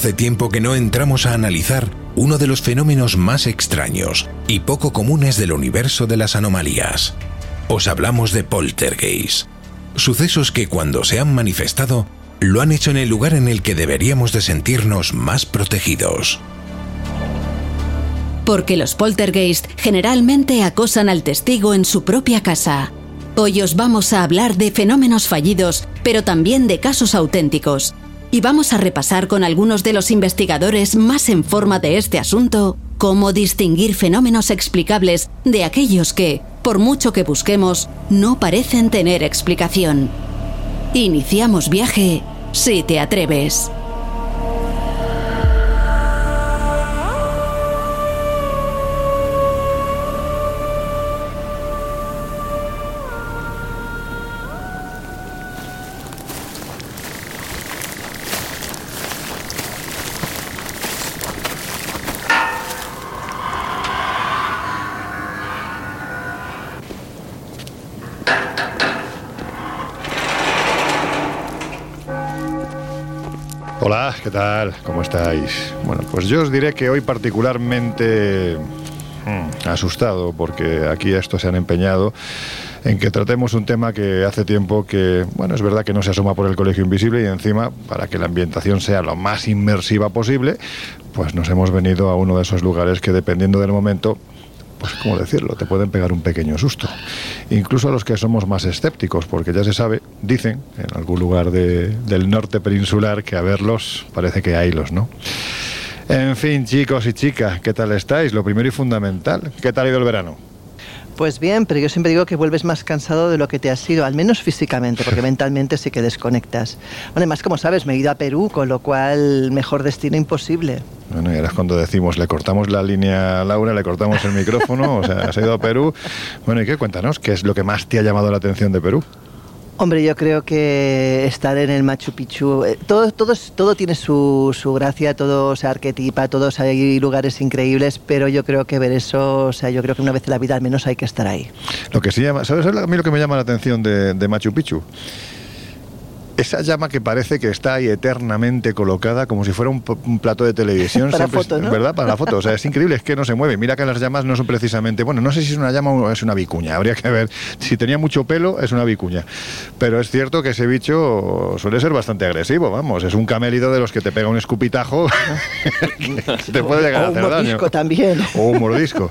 Hace tiempo que no entramos a analizar uno de los fenómenos más extraños y poco comunes del universo de las anomalías. Os hablamos de poltergeist, sucesos que cuando se han manifestado lo han hecho en el lugar en el que deberíamos de sentirnos más protegidos. Porque los poltergeist generalmente acosan al testigo en su propia casa. Hoy os vamos a hablar de fenómenos fallidos, pero también de casos auténticos y vamos a repasar con algunos de los investigadores más en forma de este asunto cómo distinguir fenómenos explicables de aquellos que, por mucho que busquemos, no parecen tener explicación. Iniciamos viaje si te atreves. ¿Cómo estáis? Bueno, pues yo os diré que hoy particularmente mm, asustado porque aquí estos se han empeñado en que tratemos un tema que hace tiempo que, bueno, es verdad que no se asoma por el colegio invisible y encima, para que la ambientación sea lo más inmersiva posible, pues nos hemos venido a uno de esos lugares que dependiendo del momento pues cómo decirlo, te pueden pegar un pequeño susto. Incluso a los que somos más escépticos, porque ya se sabe, dicen en algún lugar del norte peninsular que a verlos parece que haylos, ¿no? En fin, chicos y chicas, ¿qué tal estáis? Lo primero y fundamental, ¿qué tal ha ido el verano? Pues bien, pero yo siempre digo que vuelves más cansado de lo que te has ido, al menos físicamente, porque mentalmente sí que desconectas. Además, como sabes, me he ido a Perú, con lo cual mejor destino imposible. Bueno, y ahora es cuando decimos, le cortamos la línea a Laura, le cortamos el micrófono, o sea, has ido a Perú. Bueno, ¿y qué? Cuéntanos, ¿qué es lo que más te ha llamado la atención de Perú? Hombre, yo creo que estar en el Machu Picchu, eh, todo, todo, todo tiene su, su, gracia, todo se arquetipa, todos hay lugares increíbles, pero yo creo que ver eso, o sea, yo creo que una vez en la vida al menos hay que estar ahí. Lo que sí llama, ¿sabes a mí lo que me llama la atención de, de Machu Picchu? Esa llama que parece que está ahí eternamente colocada como si fuera un, un plato de televisión. Para foto, ¿no? ¿Verdad? Para la foto. O sea, es increíble, es que no se mueve. Mira que las llamas no son precisamente. Bueno, no sé si es una llama o es una vicuña. Habría que ver. Si tenía mucho pelo, es una vicuña. Pero es cierto que ese bicho suele ser bastante agresivo, vamos. Es un camélido de los que te pega un escupitajo. te puede llegar o a hacer un mordisco daño. también. O un mordisco.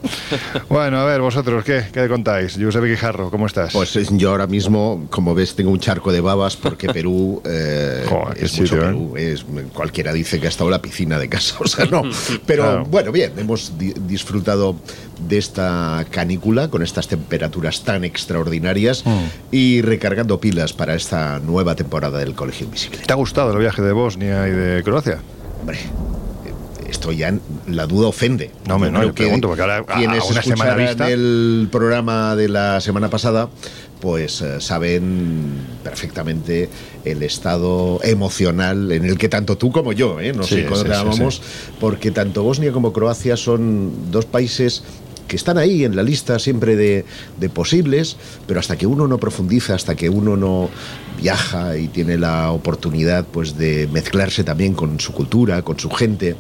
Bueno, a ver, vosotros, ¿qué? ¿Qué contáis? Josep Guijarro, ¿cómo estás? Pues yo ahora mismo, como ves, tengo un charco de babas porque Perú. Eh, Joder, es mucho sitio, ¿eh? Es- cualquiera dice que ha estado la piscina de casa, o sea, no. Pero Claro. bueno, bien, hemos di- disfrutado de esta canícula con estas temperaturas tan extraordinarias Mm. y recargando pilas para esta nueva temporada del Colegio Invisible. ¿Te ha gustado el viaje de Bosnia y de Croacia? Hombre, esto ya la duda ofende. No, Yo no, yo pregunto, porque ahora, a- a una semana vista- el programa de la semana pasada, pues eh, saben perfectamente el estado emocional en el que tanto tú como yo, ¿eh? no Sí, sé cómo sí, te sí, llamamos, porque tanto Bosnia como Croacia son dos países que están ahí en la lista siempre de, de posibles, pero hasta que uno no profundiza, hasta que uno no viaja y tiene la oportunidad pues de mezclarse también con su cultura, con su gente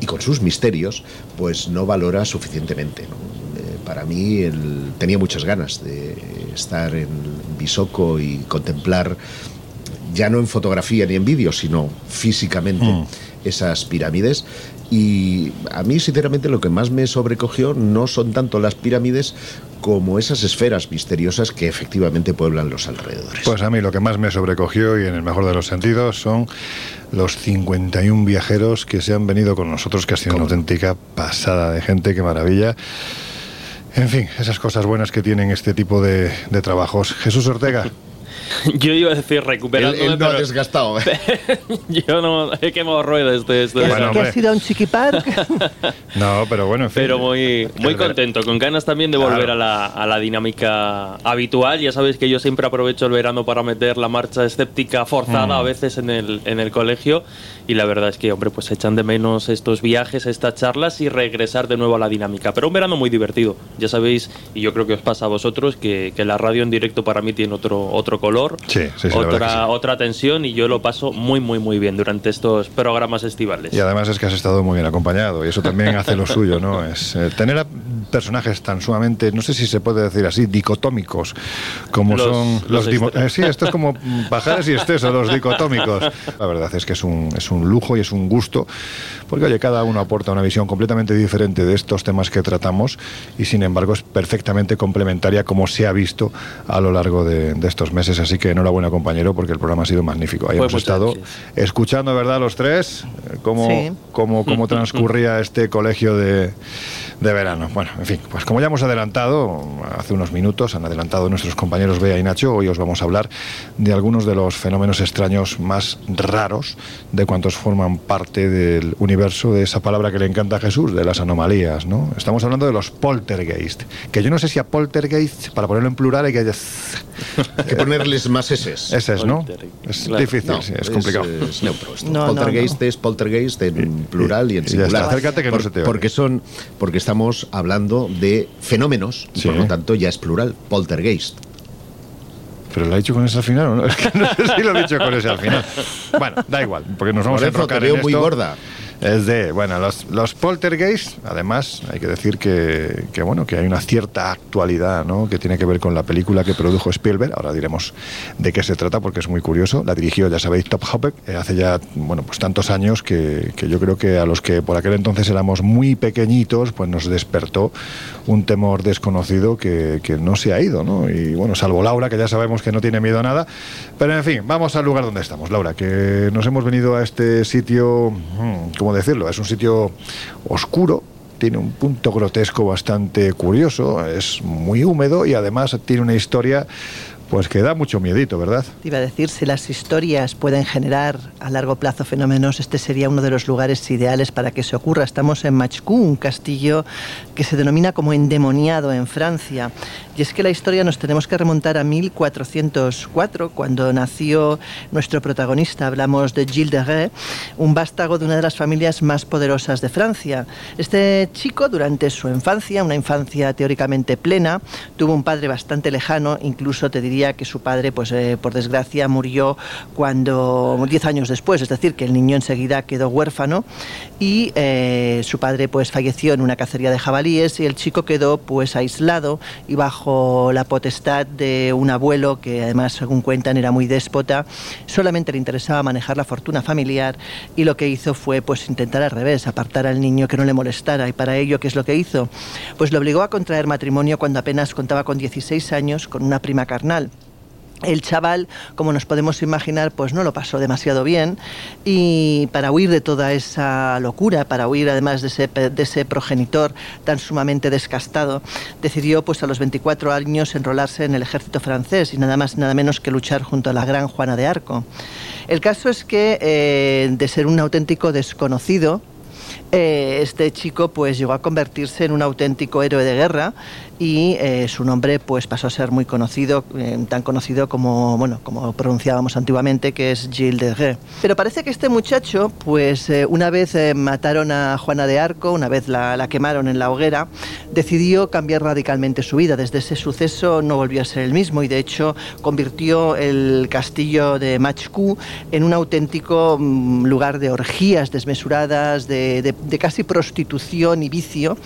y con sus misterios, pues no valora suficientemente. ¿no? Eh, para mí él tenía muchas ganas de estar en Bisoco y contemplar ya no en fotografía ni en vídeo, sino físicamente Mm. esas pirámides. Y a mí, sinceramente, lo que más me sobrecogió no son tanto las pirámides como esas esferas misteriosas que efectivamente pueblan los alrededores. Pues a mí lo que más me sobrecogió y en el mejor de los sentidos son los 51 viajeros que se han venido con nosotros, que ha sido una auténtica pasada de gente, qué maravilla. En fin, esas cosas buenas que tienen este tipo de, de trabajos. Jesús Ortega, Yo iba a decir él, recuperándome, él no ha pero desgastado. ¿eh? yo no he quemado ruedas de esto. ¿Que, Bueno, que has ido a un chiqui park? no, pero bueno, en fin. Pero muy, muy contento, con ganas también de volver Claro. a, la, a la dinámica habitual. Ya sabéis que yo siempre aprovecho el verano para meter la marcha escéptica forzada Mm. a veces en el, en el colegio. Y la verdad es que, hombre, pues echan de menos estos viajes, estas charlas y regresar de nuevo a la dinámica. Pero un verano muy divertido. Ya sabéis, y yo creo que os pasa a vosotros, que, que la radio en directo para mí tiene otro, otro color, Sí, sí, sí, otra, otra tensión y yo lo paso muy, muy, muy bien durante estos programas estivales. Y además es que has estado muy bien acompañado y eso también hace lo suyo, ¿no? Es eh, tener a personajes tan sumamente, no sé si se puede decir así, dicotómicos, como Los- son los extremos. eh, sí, esto es como pajares y excesos, los dicotómicos. La verdad es que es un, es un lujo y es un gusto, porque oye, cada uno aporta una visión completamente diferente de estos temas que tratamos y sin embargo es perfectamente complementaria como se ha visto a lo largo de, de estos meses. Así que enhorabuena compañero, porque el programa ha sido magnífico. Ahí Pues hemos estado gracias. escuchando, ¿verdad? Los tres, cómo, Sí. cómo, cómo transcurría este colegio de, de verano. Bueno, en fin, pues como ya hemos adelantado hace unos minutos, han adelantado nuestros compañeros Bea y Nacho, hoy os vamos a hablar de algunos de los fenómenos extraños más raros de cuantos forman parte del universo de esa palabra que le encanta a Jesús, de las anomalías, ¿no? Estamos hablando de los poltergeist, que yo no sé si a poltergeist, para ponerlo en plural, hay que... Hay que ponerles más eses. Ese es, ¿no? Poltergeist, Es claro. difícil, No, sí, es complicado. Es, neutro esto. No, no, poltergeist no. es poltergeist en plural y en singular. está, acércate que no se te oye. Porque son, porque estamos hablando de fenómenos Sí. por lo tanto ya es plural, poltergeist. Pero lo ha dicho con ese al final, ¿o ¿no? Es que no sé si lo he dicho con ese al final. Bueno, da igual, porque nos vamos a enrocar te veo en muy gorda. Es de, bueno, los, los poltergeist, además, hay que decir que, que, bueno, que hay una cierta actualidad, ¿no? Que tiene que ver con la película que produjo Spielberg. Ahora diremos de qué se trata, porque es muy curioso. La dirigió, ya sabéis, Top Hopper, eh, hace ya, bueno, pues tantos años que, que yo creo que a los que por aquel entonces éramos muy pequeñitos, pues nos despertó un temor desconocido que, que no se ha ido, ¿no? Y bueno, salvo Laura, que ya sabemos que no tiene miedo a nada. Pero en fin, vamos al lugar donde estamos, Laura, que nos hemos venido a este sitio, mm, ¿cómo decirlo? Es un sitio oscuro, tiene un punto grotesco bastante curioso, es muy húmedo y además tiene una historia pues que da mucho miedito, ¿verdad? Iba a decir, si las historias pueden generar a largo plazo fenómenos, este sería uno de los lugares ideales para que se ocurra. Estamos en Machcou, un castillo que se denomina como endemoniado en Francia. Y es que la historia nos tenemos que remontar a 1404, cuando nació nuestro protagonista. Hablamos de Gilles de Rais, un vástago de una de las familias más poderosas de Francia. Este chico, durante su infancia, una infancia teóricamente plena, tuvo un padre bastante lejano, incluso te diría que su padre, pues eh, por desgracia, murió cuando 10 años después, es decir, que el niño enseguida quedó huérfano y eh, su padre pues falleció en una cacería de jabalíes y el chico quedó pues aislado y bajo la potestad de un abuelo que además según cuentan era muy déspota, solamente le interesaba manejar la fortuna familiar y lo que hizo fue pues intentar al revés, apartar al niño que no le molestara y para ello ¿qué es lo que hizo? Pues lo obligó a contraer matrimonio cuando apenas contaba con 16 años con una prima carnal. El chaval, como nos podemos imaginar, pues no lo pasó demasiado bien y para huir de toda esa locura, para huir además de ese, de progenitor tan sumamente descastado, decidió pues a los 24 años enrolarse en el ejército francés y nada más nada menos que luchar junto a la gran Juana de Arco. El caso es que eh, de ser un auténtico desconocido, eh, este chico pues llegó a convertirse en un auténtico héroe de guerra y eh, su nombre pues pasó a ser muy conocido, eh, tan conocido como bueno como pronunciábamos antiguamente que es Gilles de Rais. Pero parece que este muchacho pues eh, una vez eh, mataron a Juana de Arco, una vez la, la quemaron en la hoguera, decidió cambiar radicalmente su vida. Desde ese suceso no volvió a ser el mismo y de hecho convirtió el castillo de Machku en un auténtico mm, lugar de orgías desmesuradas, de, de casi prostitución y vicio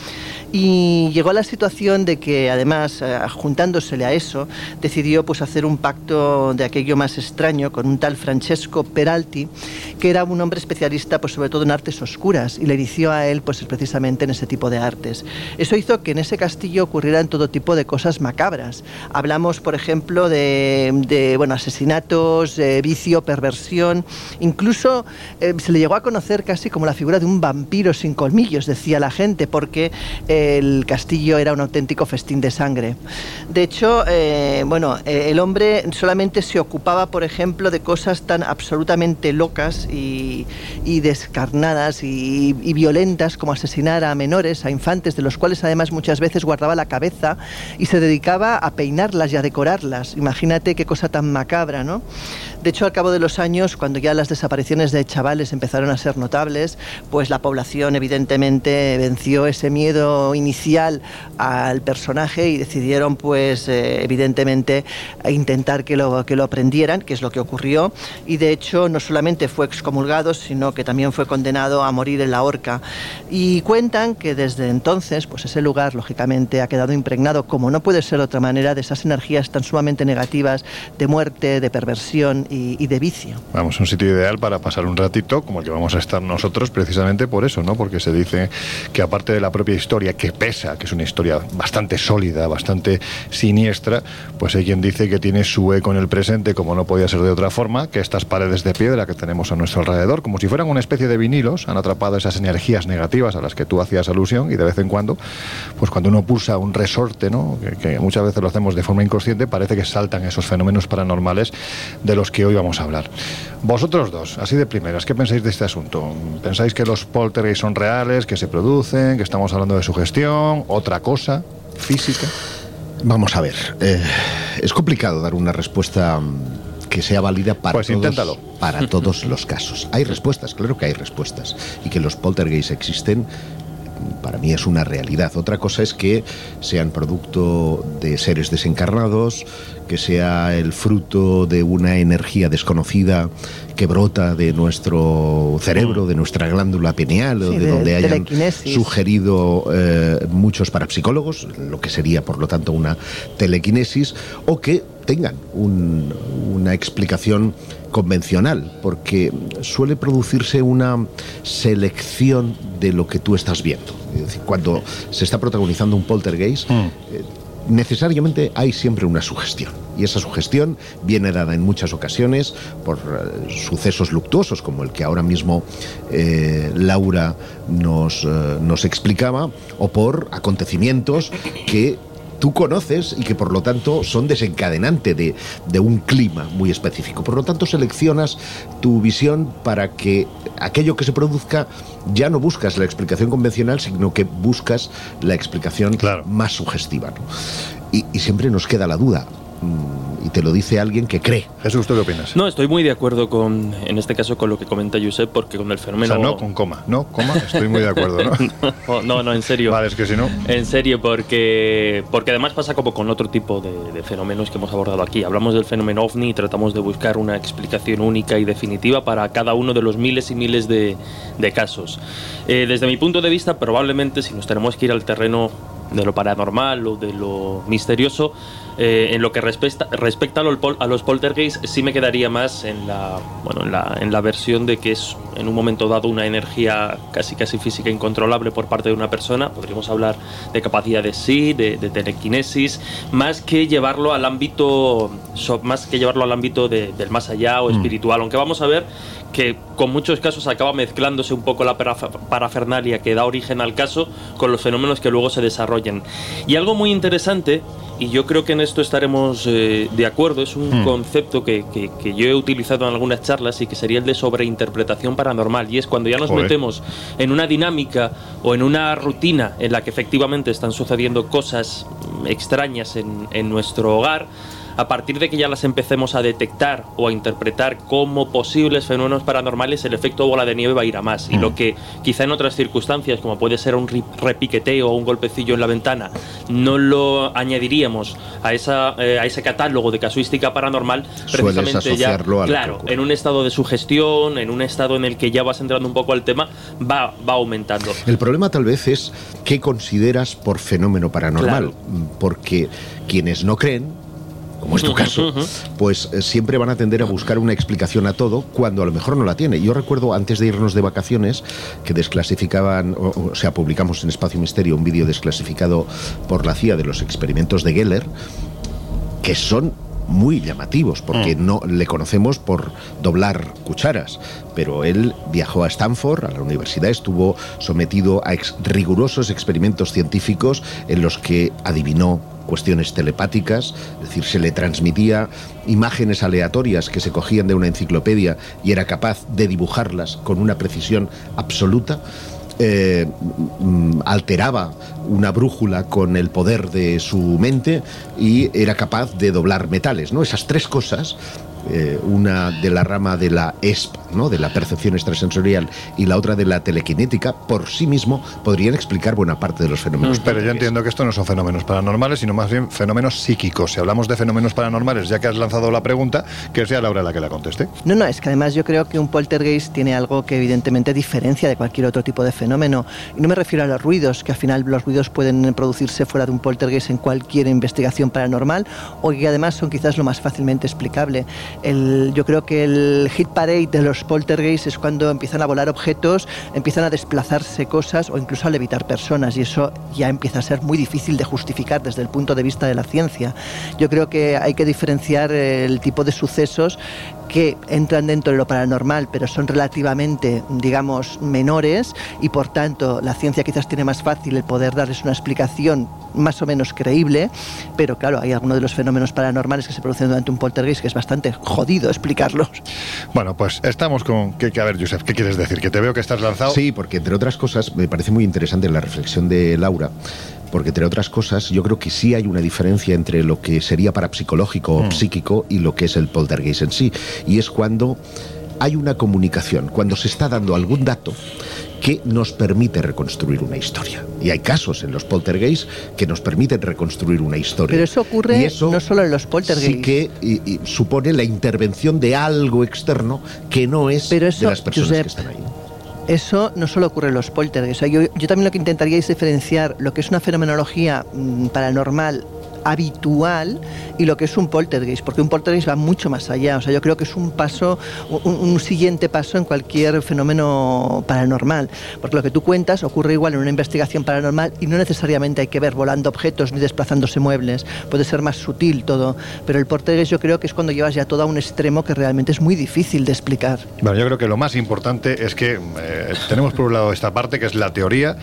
y llegó a la situación de que además, eh, juntándosele a eso, decidió pues hacer un pacto de aquello más extraño con un tal Francesco Peralti, que era un hombre especialista pues sobre todo en artes oscuras y le inició a él pues precisamente en ese tipo de artes. Eso hizo que en ese castillo ocurrieran todo tipo de cosas macabras. Hablamos, por ejemplo, de, bueno, asesinatos, vicio, perversión, incluso eh, se le llegó a conocer casi como la figura de un vampiro sin colmillos, decía la gente, porque el castillo era un auténtico festín de sangre. De hecho, eh, bueno, eh, el hombre solamente se ocupaba, por ejemplo, de cosas tan absolutamente locas y, descarnadas y, violentas como asesinar a menores, a infantes, de los cuales además muchas veces guardaba la cabeza y se dedicaba a peinarlas y a decorarlas. Imagínate qué cosa tan macabra, ¿no? De hecho, al cabo de los años, cuando ya las desapariciones de chavales empezaron a ser notables, pues la población evidentemente venció ese miedo inicial al personaje y decidieron pues eh, evidentemente intentar que lo, que lo aprendieran, que es lo que ocurrió. Y de hecho no solamente fue excomulgado sino que también fue condenado a morir en la horca. Y cuentan que desde entonces pues ese lugar lógicamente ha quedado impregnado como no puede ser de otra manera de esas energías tan sumamente negativas de muerte, de perversión y, de vicio. Vamos, un sitio ideal para pasar un ratito como el que vamos a estar nosotros precisamente por eso, ¿no? Porque se dice que aparte de la propia historia que pesa, que es una historia bastante sólida, bastante siniestra, pues hay quien dice que tiene su eco en el presente, como no podía ser de otra forma, que estas paredes de piedra que tenemos a nuestro alrededor, como si fueran una especie de vinilos, han atrapado esas energías negativas a las que tú hacías alusión y de vez en cuando, pues cuando uno pulsa un resorte, ¿no? que, muchas veces lo hacemos de forma inconsciente, parece que saltan esos fenómenos paranormales de los que hoy vamos a hablar. Vosotros dos, así de primeras, ¿qué pensáis de este asunto? ¿Pensáis que los poltergeists son reales, que se producen, que estamos hablando de su otra cosa física? Vamos a ver, eh, es complicado dar una respuesta mm, que sea válida para, pues todos, para todos los casos. Hay respuestas, claro que hay respuestas. Y que los poltergeists existen, para mí es una realidad. Otra cosa es que sean producto de seres desencarnados, que sea el fruto de una energía desconocida que brota de nuestro cerebro, de nuestra glándula pineal, o de, donde hayan sugerido eh, muchos parapsicólogos, lo que sería por lo tanto una telequinesis, o que tengan una explicación convencional, porque suele producirse una selección de lo que tú estás viendo. cuando se está protagonizando un poltergeist, mm. eh, necesariamente hay siempre una sugestión. Y esa sugestión viene dada en muchas ocasiones por eh, sucesos luctuosos, como el que ahora mismo eh, Laura nos, nos explicaba, o por acontecimientos que tú conoces y que por lo tanto son desencadenante de, un clima muy específico. Por lo tanto, seleccionas tu visión para que aquello que se produzca ya no buscas la explicación convencional, sino que buscas la explicación más sugestiva. Y, y siempre nos queda la duda. Y te lo dice alguien que cree. Jesús, ¿tú qué opinas? No, estoy muy de acuerdo con, en este caso, con lo que comenta Josep, porque con el fenómeno... O sea, no con coma, no, coma, estoy muy de acuerdo, ¿no? no, no, en serio. Vale, es que si no... En serio, porque, porque además pasa como con otro tipo de, fenómenos que hemos abordado aquí. Hablamos del fenómeno OVNI y tratamos de buscar una explicación única y definitiva para cada uno de los miles y miles de, de casos. Eh, desde mi punto de vista, probablemente si nos tenemos que ir al terreno de lo paranormal o de lo misterioso, eh, en lo que respecta, respecta a, los poltergeists, sí me quedaría más en la, bueno, en la, en la versión de que es en un momento dado una energía casi casi física incontrolable por parte de una persona. Podríamos hablar de capacidad de sí, de, telequinesis, más que llevarlo al ámbito, más que llevarlo al ámbito del más allá o mm. espiritual. Aunque vamos a ver que con muchos casos acaba mezclándose un poco la parafernalia que da origen al caso con los fenómenos que luego se desarrollan. Y algo muy interesante y yo creo que en esto estaremos eh, de acuerdo, es un hmm. concepto que, que, yo he utilizado en algunas charlas y que sería el de sobreinterpretación paranormal, y es cuando ya nos metemos en una dinámica o en una rutina en la que efectivamente están sucediendo cosas extrañas en, en nuestro hogar, a partir de que ya las empecemos a detectar o a interpretar como posibles fenómenos paranormales, el efecto bola de nieve va a ir a más. Y lo que quizá en otras circunstancias, como puede ser un repiqueteo o un golpecillo en la ventana, no lo añadiríamos a, esa, eh, a ese catálogo de casuística paranormal, precisamente ya, claro, en un estado de sugestión, en un estado en el que ya vas entrando un poco al tema, va, va aumentando. El problema tal vez es qué consideras por fenómeno paranormal, porque quienes no creen como es tu caso, pues eh, siempre van a tender a buscar una explicación a todo cuando a lo mejor no la tiene. Yo recuerdo antes de irnos de vacaciones que desclasificaban, o, sea, publicamos en Espacio Misterio un vídeo desclasificado por la CIA de los experimentos de Geller, que son muy llamativos, porque mm. no le conocemos por doblar cucharas, pero él viajó a Stanford, a la universidad, estuvo sometido a rigurosos experimentos científicos en los que adivinó cuestiones telepáticas, es decir, se le transmitía imágenes aleatorias que se cogían de una enciclopedia y era capaz de dibujarlas con una precisión absoluta. Eh, mm, alteraba una brújula con el poder de su mente y era capaz de doblar metales, ¿no? Esas tres cosas eh, una de la rama de la ESP, ¿no? de la percepción extrasensorial, y la otra de la telequinética, por sí mismo podrían explicar buena parte de los fenómenos. Pero yo entiendo que esto no son fenómenos paranormales, sino más bien fenómenos psíquicos. Si hablamos de fenómenos paranormales, ya que has lanzado la pregunta, que sea Laura la que la conteste. No, no, es que además yo creo que un poltergeist tiene algo que evidentemente diferencia de cualquier otro tipo de fenómeno. Y no me refiero a los ruidos, que al final los ruidos pueden producirse fuera de un poltergeist en cualquier investigación paranormal, o que además son quizás lo más fácilmente explicable yo creo que el hit parade de los poltergeists es cuando empiezan a volar objetos, empiezan a desplazarse cosas o incluso a levitar personas y eso ya empieza a ser muy difícil de justificar desde el punto de vista de la ciencia. Yo creo que hay que diferenciar el tipo de sucesos que entran dentro de lo paranormal, pero son relativamente, digamos, menores y por tanto la ciencia quizás tiene más fácil el poder darles una explicación más o menos creíble, pero claro, hay algunos de los fenómenos paranormales que se producen durante un poltergeist que es bastante jodido explicarlos. Bueno, pues estamos con... Que, a ver, Joseph, ¿qué quieres decir? Que te veo que estás lanzado. Sí, porque entre otras cosas me parece muy interesante la reflexión de Laura porque entre otras cosas yo creo que sí hay una diferencia entre lo que sería parapsicológico o mm. psíquico y lo que es el poltergeist en sí, y es cuando hay una comunicación, cuando se está dando algún dato que nos permite reconstruir una historia. Y hay casos en los poltergeists que nos permiten reconstruir una historia. Pero eso ocurre no solo en los poltergeists. Sí que supone la intervención de algo externo que no es de las personas que están ahí eso no solo ocurre en los poltergeists. yo, también lo que intentaría es diferenciar lo que es una fenomenología mm, paranormal habitual y lo que es un poltergeist, porque un poltergeist va mucho más allá. O sea, yo creo que es un paso, un, siguiente paso en cualquier fenómeno paranormal, porque lo que tú cuentas ocurre igual en una investigación paranormal y no necesariamente hay que ver volando objetos ni desplazándose muebles, puede ser más sutil todo, pero el poltergeist yo creo que es cuando llevas ya todo a un extremo que realmente es muy difícil de explicar. Bueno, yo creo que lo más importante es que eh, tenemos por un lado esta parte que es la teoría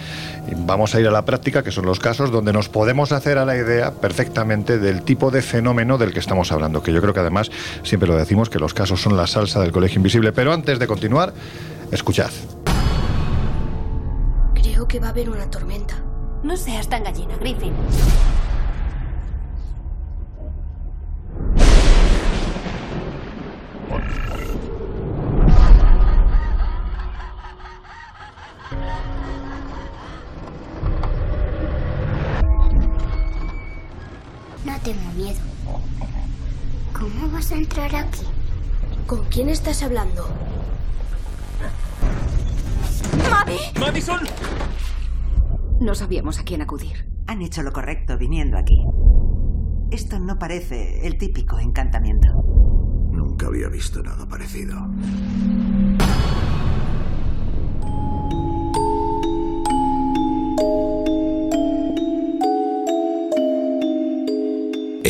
y vamos a ir a la práctica, que son los casos donde nos podemos hacer a la idea perfectamente del tipo de fenómeno del que estamos hablando, que yo creo que además siempre lo decimos que los casos son la salsa del colegio invisible. Pero antes de continuar, escuchad. Creo que va a haber una tormenta. No seas tan gallina, Griffin. Tengo miedo. ¿Cómo vas a entrar aquí? ¿Con quién estás hablando? ¡Mami! ¡Madison! No sabíamos a quién acudir. Han hecho lo correcto viniendo aquí. Esto no parece el típico encantamiento. Nunca había visto nada parecido.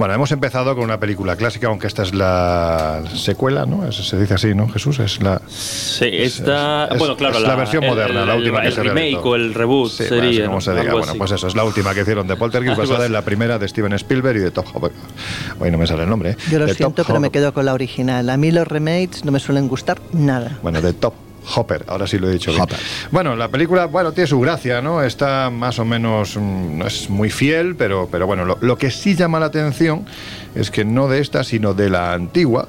Bueno, hemos empezado con una película clásica, aunque esta es la secuela, ¿no? Se dice así, ¿no, Jesús? Es la. Sí, esta. bueno, claro, la, versión moderna, la última que se remake o el reboot sería. como se diga. Bueno, pues eso, es la última que hicieron de Poltergeist, basada en la primera de Steven Spielberg y de Top Hope. Hoy no me sale el nombre. ¿eh? Yo lo siento, pero me quedo con la original. A mí los remakes no me suelen gustar nada. Bueno, de Top Hopper, ahora sí lo he dicho bien. Bueno, la película, bueno, tiene su gracia, ¿no? Está más o menos, mm, no es muy fiel, pero, pero bueno, lo, lo que sí llama la atención es que no de esta, sino de la antigua,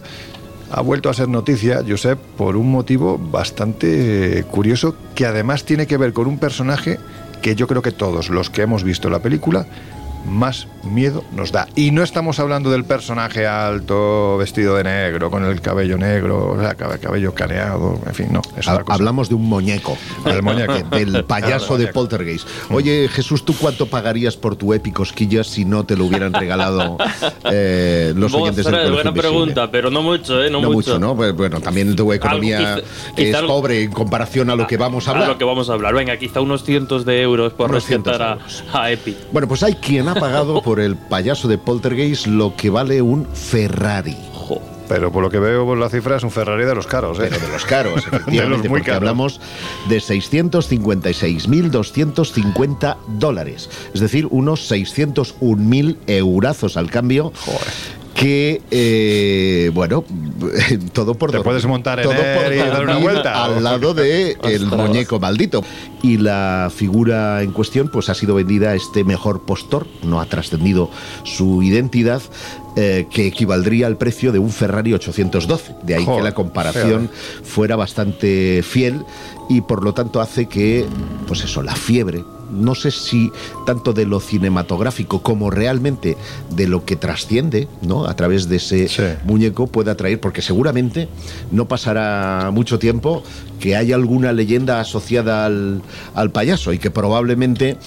ha vuelto a ser noticia, Josep, por un motivo bastante curioso, que además tiene que ver con un personaje que yo creo que todos los que hemos visto la película más miedo nos da. Y no estamos hablando del personaje alto, vestido de negro, con el cabello negro, o sea, cab- cabello caneado, en fin, no. Es Ha- otra cosa. Hablamos de un muñeco. Del muñeco. Del payaso de. Poltergeist. Oye, Jesús, ¿tú cuánto pagarías por tu épico esquillas si no te lo hubieran regalado eh, los oyentes del buena Invisible? pregunta, pero no mucho, ¿eh? No, No, mucho, ¿no? Pues, bueno, también tu economía Algo, quizá- es quizá- pobre en comparación a lo que vamos a hablar. lo que vamos a hablar. Venga, quizá unos cientos de euros por respetar a, a Epi. Bueno, pues hay quien ha pagado por el payaso de Poltergeist lo que vale un Ferrari. Pero por lo que veo por la cifra es un Ferrari de los caros, ¿eh? Pero de los caros, de efectivamente, los muy porque caros. hablamos de 656.250 dólares, es decir, unos 601.000 eurazos al cambio. Que, eh, bueno, todo por Te dormir. puedes montar en todo él y dar una vuelta. Al lado de el muñeco maldito. Y la figura en cuestión, pues ha sido vendida a este mejor postor, no ha trascendido su identidad, eh, que equivaldría al precio de un Ferrari 812. De ahí que la comparación fuera bastante fiel y por lo tanto hace que, pues eso, la fiebre, no sé si tanto de lo cinematográfico como realmente de lo que trasciende, ¿no? A través de ese muñeco pueda atraer, porque seguramente no pasará mucho tiempo que haya alguna leyenda asociada al, al payaso y que probablemente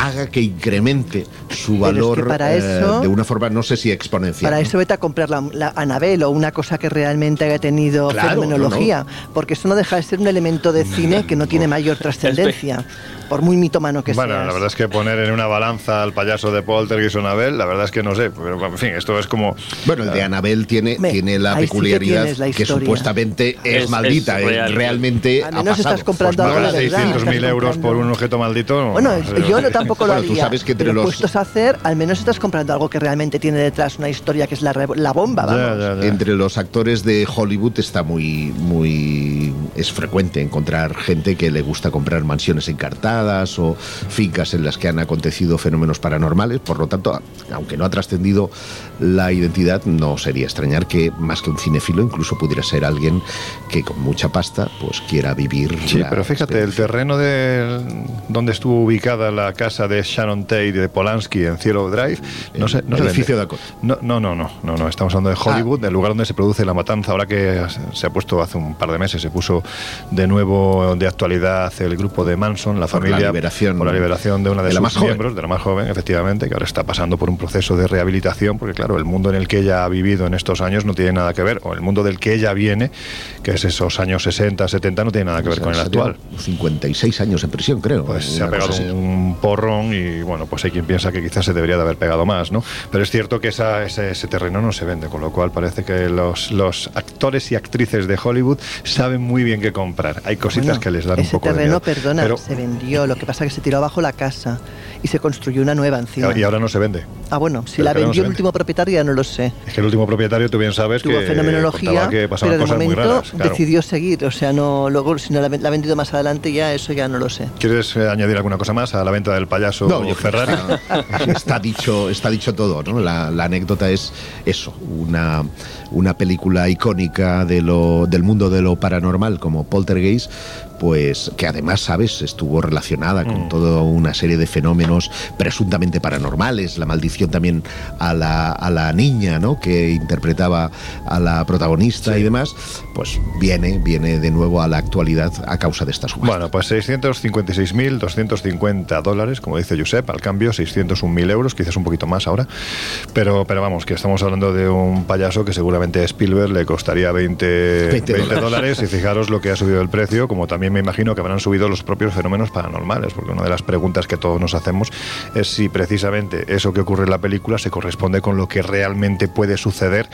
haga que incremente su Pero es que valor eh, de una forma, no sé si exponencial. Para ¿no? eso vete a comprar la, la Anabel o una cosa que realmente haya tenido Claro, fenomenología, porque eso no deja de ser un elemento de cine que no tiene mayor trascendencia, por muy mitomano que Bueno, seas. la verdad es que poner en una balanza al payaso de Poltergeist o Anabel, la verdad es que no sé, pero en fin, esto es como... Bueno, el de Anabel tiene, Me- tiene la ahí sí que peculiaridad la que supuestamente es, Es- maldita, es eh, real. realmente Al ha menos pasado. estás comprando Pues algo nada, de verdad. 600.000 estás euros por un objeto maldito... no, Bueno, yo no tampoco lo Bueno, tú haría. sabes que entre pero los- puestos a hacer, al menos estás comprando algo que realmente tiene detrás una historia que es la, la bomba, vamos. Entre los actores de Hollywood está muy, muy. Es frecuente encontrar gente que le gusta comprar mansiones encartadas o fincas en las que han acontecido fenómenos paranormales. Por lo tanto, aunque no ha trascendido la identidad, no sería extrañar que más que un cinefilo, incluso pudiera ser alguien que con mucha pasta, pues quiera vivir. Sí, pero fíjate, el terreno de donde estuvo ubicada la casa de Sharon Tate de Polanski en Cielo Drive, no sé, no se edificio de. No, no, no, no, no, no, estamos hablando de Hollywood, del lugar donde se produce la matanza. Ahora que se ha puesto hace un par de meses, se puso de nuevo de actualidad el grupo de Manson, la Por la familia, liberación por la liberación de una de, de sus más joven. miembros, de la más joven, efectivamente, que ahora está pasando por un proceso de rehabilitación, porque claro, el mundo en el que ella ha vivido en estos años no tiene nada que ver, o el mundo del que ella viene, que es esos años 60, 70, no tiene nada que ver con el actual. 56 años en prisión, creo. Pues se ha pegado así. un porrón y bueno, pues hay quien piensa que quizás se debería de haber pegado más, ¿no? Pero es cierto que esa- ese, ese terreno no se vende, con lo cual parece que los, los actores y actrices de Hollywood saben muy bien qué comprar. Hay cositas Bueno, que les dan un poco de terreno, miedo. perdona, Pero- se vendió. Lo que pasa es que se tiró abajo la casa y se construyó una nueva encima. y ahora no se vende. Ah, bueno, si Pero la no vendió el último propietario ya no lo sé. Es que el último propietario, tú bien sabes Tuvo que fenomenología, que pero de cosas muy momento raras. claro. decidió seguir. O sea, no luego si no la, la ha vendido más adelante ya eso ya no lo sé. ¿Quieres eh, añadir alguna cosa más a la venta del payaso No, yo Ferrari? está, está dicho, está dicho todo, ¿no? La, la anécdota es eso, una, una película icónica de lo, del mundo de lo paranormal como Poltergeist, pues que además, ¿sabes? Estuvo relacionada Mm. con toda una serie de fenómenos presuntamente paranormales, la maldición también a la, a la niña, ¿no? Que interpretaba a la protagonista y demás, pues viene, viene de nuevo a la actualidad a causa de estas subastas. Bueno, pues 656.250 dólares, como dice Josep, al cambio 601.000 euros, quizás un poquito más ahora. Pero, pero vamos, que estamos hablando de un payaso que seguramente a Spielberg le costaría 20, 20 20 dólares. Y fijaros lo que ha subido el precio, como también me imagino que habrán subido los propios fenómenos paranormales, porque una de las preguntas que todos nos hacemos es si precisamente eso que ocurre en la película se corresponde con lo que realmente puede suceder,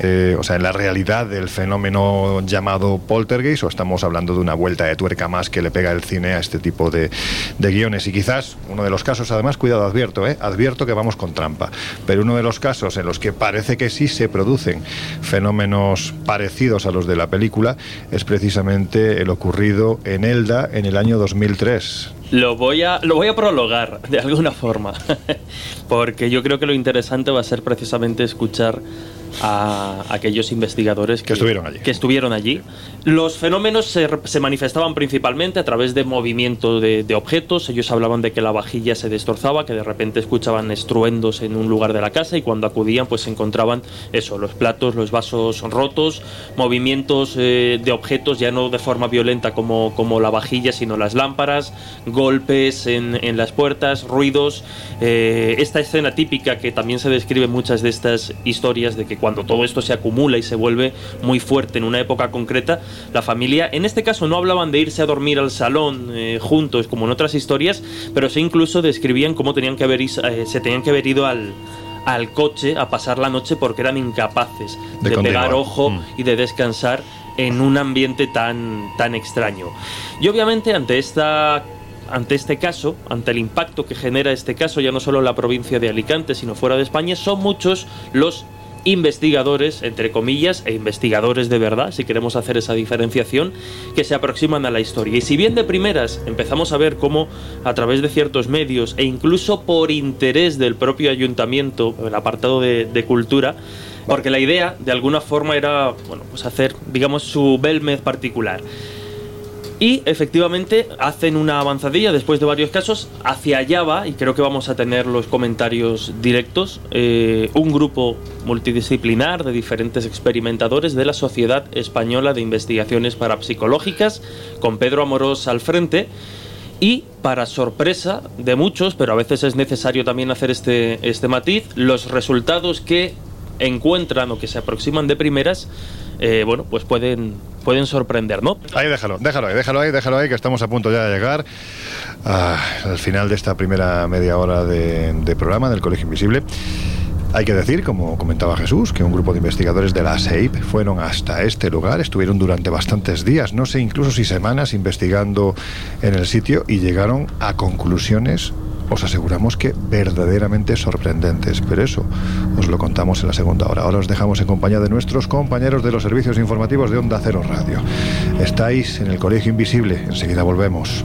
eh, o sea, en la realidad del fenómeno llamado poltergeist, o estamos hablando de una vuelta de tuerca más que le pega el cine a este tipo de, de guiones. Y quizás uno de los casos, además, cuidado, advierto, ¿eh? advierto que vamos con trampa, pero uno de los casos en los que parece que sí se producen fenómenos parecidos a los de la película es precisamente el ocurrido en Elda en el año 2003. Lo voy a, lo voy a prologar de alguna forma, porque yo creo que lo interesante va a ser precisamente escuchar a aquellos investigadores que, estuvieron allí. Que estuvieron allí. Los fenómenos se, se manifestaban principalmente a través de movimiento de, de, objetos. Ellos hablaban de que la vajilla se destrozaba, que de repente escuchaban estruendos en un lugar de la casa y cuando acudían pues se encontraban eso, los platos, los vasos rotos, movimientos eh, de objetos ya no de forma violenta como, como la vajilla, sino las lámparas, golpes en, en las puertas, ruidos. Eh, esta escena típica que también se describe en muchas de estas historias de que cuando todo esto se acumula y se vuelve muy fuerte en una época concreta, la familia, en este caso no hablaban de irse a dormir al salón eh, juntos como en otras historias, pero sí incluso describían cómo tenían que haber, eh, se tenían que haber ido al, al coche a pasar la noche porque eran incapaces de, de pegar ojo mm. y de descansar en un ambiente tan, tan extraño. Y obviamente ante esta ante este caso, ante el impacto que genera este caso, ya no solo en la provincia de Alicante, sino fuera de España, son muchos los investigadores, entre comillas, e investigadores de verdad, si queremos hacer esa diferenciación, que se aproximan a la historia. Y si bien de primeras empezamos a ver cómo a través de ciertos medios e incluso por interés del propio ayuntamiento, el apartado de, de cultura, porque la idea de alguna forma era bueno, pues hacer, digamos, su Belmez particular. Y efectivamente hacen una avanzadilla después de varios casos. Hacia allá va, y creo que vamos a tener los comentarios directos, eh, un grupo multidisciplinar de diferentes experimentadores de la Sociedad Española de Investigaciones Parapsicológicas, con Pedro Amorós al frente. Y para sorpresa de muchos, pero a veces es necesario también hacer este, este matiz, los resultados que encuentran o que se aproximan de primeras, eh, bueno, pues pueden, pueden sorprender, ¿no? Ahí déjalo, déjalo ahí, déjalo ahí, déjalo ahí, que estamos a punto ya de llegar ah, al final de esta primera media hora de, de programa del Colegio Invisible. Hay que decir, como comentaba Jesús, que un grupo de investigadores de la SEIP fueron hasta este lugar, estuvieron durante bastantes días, no sé incluso si semanas, investigando en el sitio y llegaron a conclusiones os aseguramos que verdaderamente sorprendentes, pero eso os lo contamos en la segunda hora. Ahora os dejamos en compañía de nuestros compañeros de los servicios informativos de Onda Cero Radio. Estáis en el Colegio Invisible, enseguida volvemos.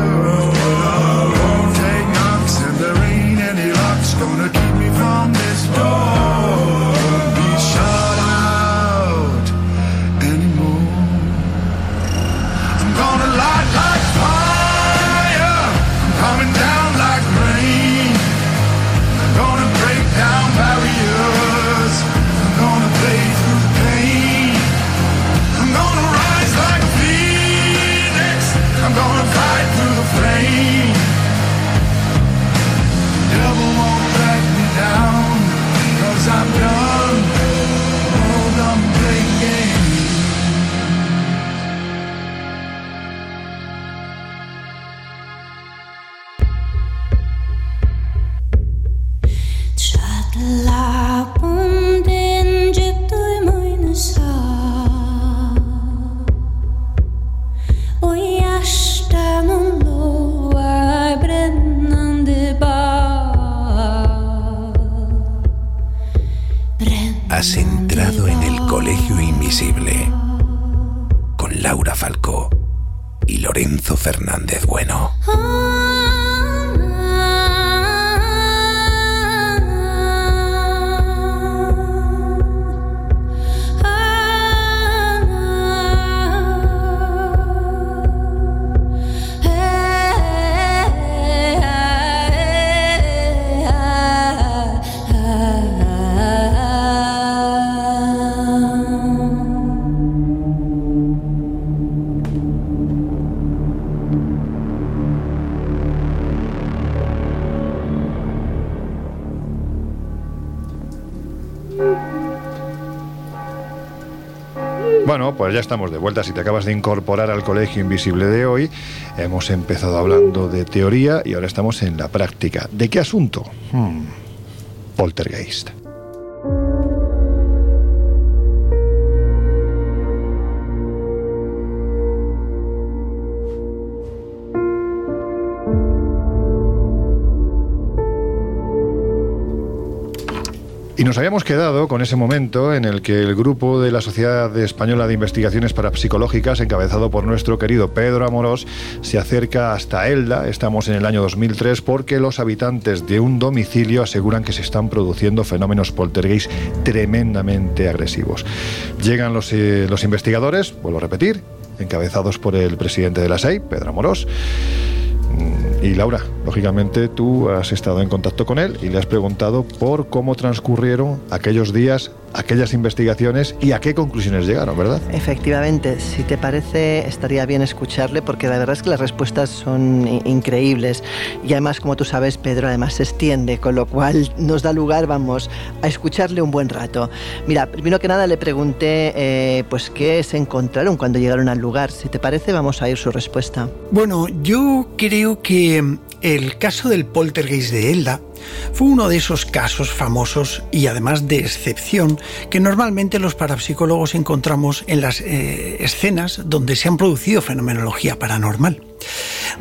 Ya estamos de vuelta. Si te acabas de incorporar al Colegio Invisible de hoy, hemos empezado hablando de teoría y ahora estamos en la práctica. ¿De qué asunto? Hmm, Poltergeist. Y nos habíamos quedado con ese momento en el que el grupo de la Sociedad Española de Investigaciones Parapsicológicas, encabezado por nuestro querido Pedro Amorós, se acerca hasta Elda, estamos en el año 2003, porque los habitantes de un domicilio aseguran que se están produciendo fenómenos poltergeist tremendamente agresivos. Llegan los, eh, los investigadores, vuelvo a repetir, encabezados por el presidente de la SEI, Pedro Amorós, y Laura, lógicamente tú has estado en contacto con él y le has preguntado por cómo transcurrieron aquellos días, aquellas investigaciones y a qué conclusiones llegaron, ¿verdad? Efectivamente, si te parece, estaría bien escucharle porque la verdad es que las respuestas son increíbles. Y además, como tú sabes, Pedro además se extiende, con lo cual nos da lugar, vamos, a escucharle un buen rato. Mira, primero que nada le pregunté, eh, pues, qué se encontraron cuando llegaron al lugar. Si te parece, vamos a ir su respuesta. Bueno, yo creo que el caso del poltergeist de Elda fue uno de esos casos famosos y además de excepción que normalmente los parapsicólogos encontramos en las eh, escenas donde se han producido fenomenología paranormal.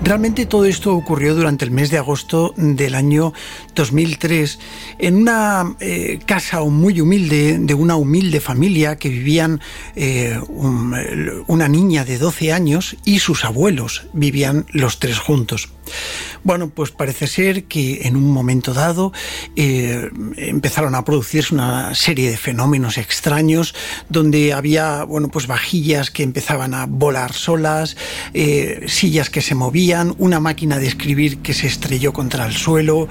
Realmente todo esto ocurrió durante el mes de agosto del año 2003 en una eh, casa muy humilde de una humilde familia que vivían eh, un- una niña de 12 años y sus abuelos vivían los tres juntos. Bueno, pues parece ser que en un momento dado eh, empezaron a producirse una serie de fenómenos extraños donde había, bueno, pues vajillas que empezaban a volar solas, eh, que se movían, una máquina de escribir que se estrelló contra el suelo,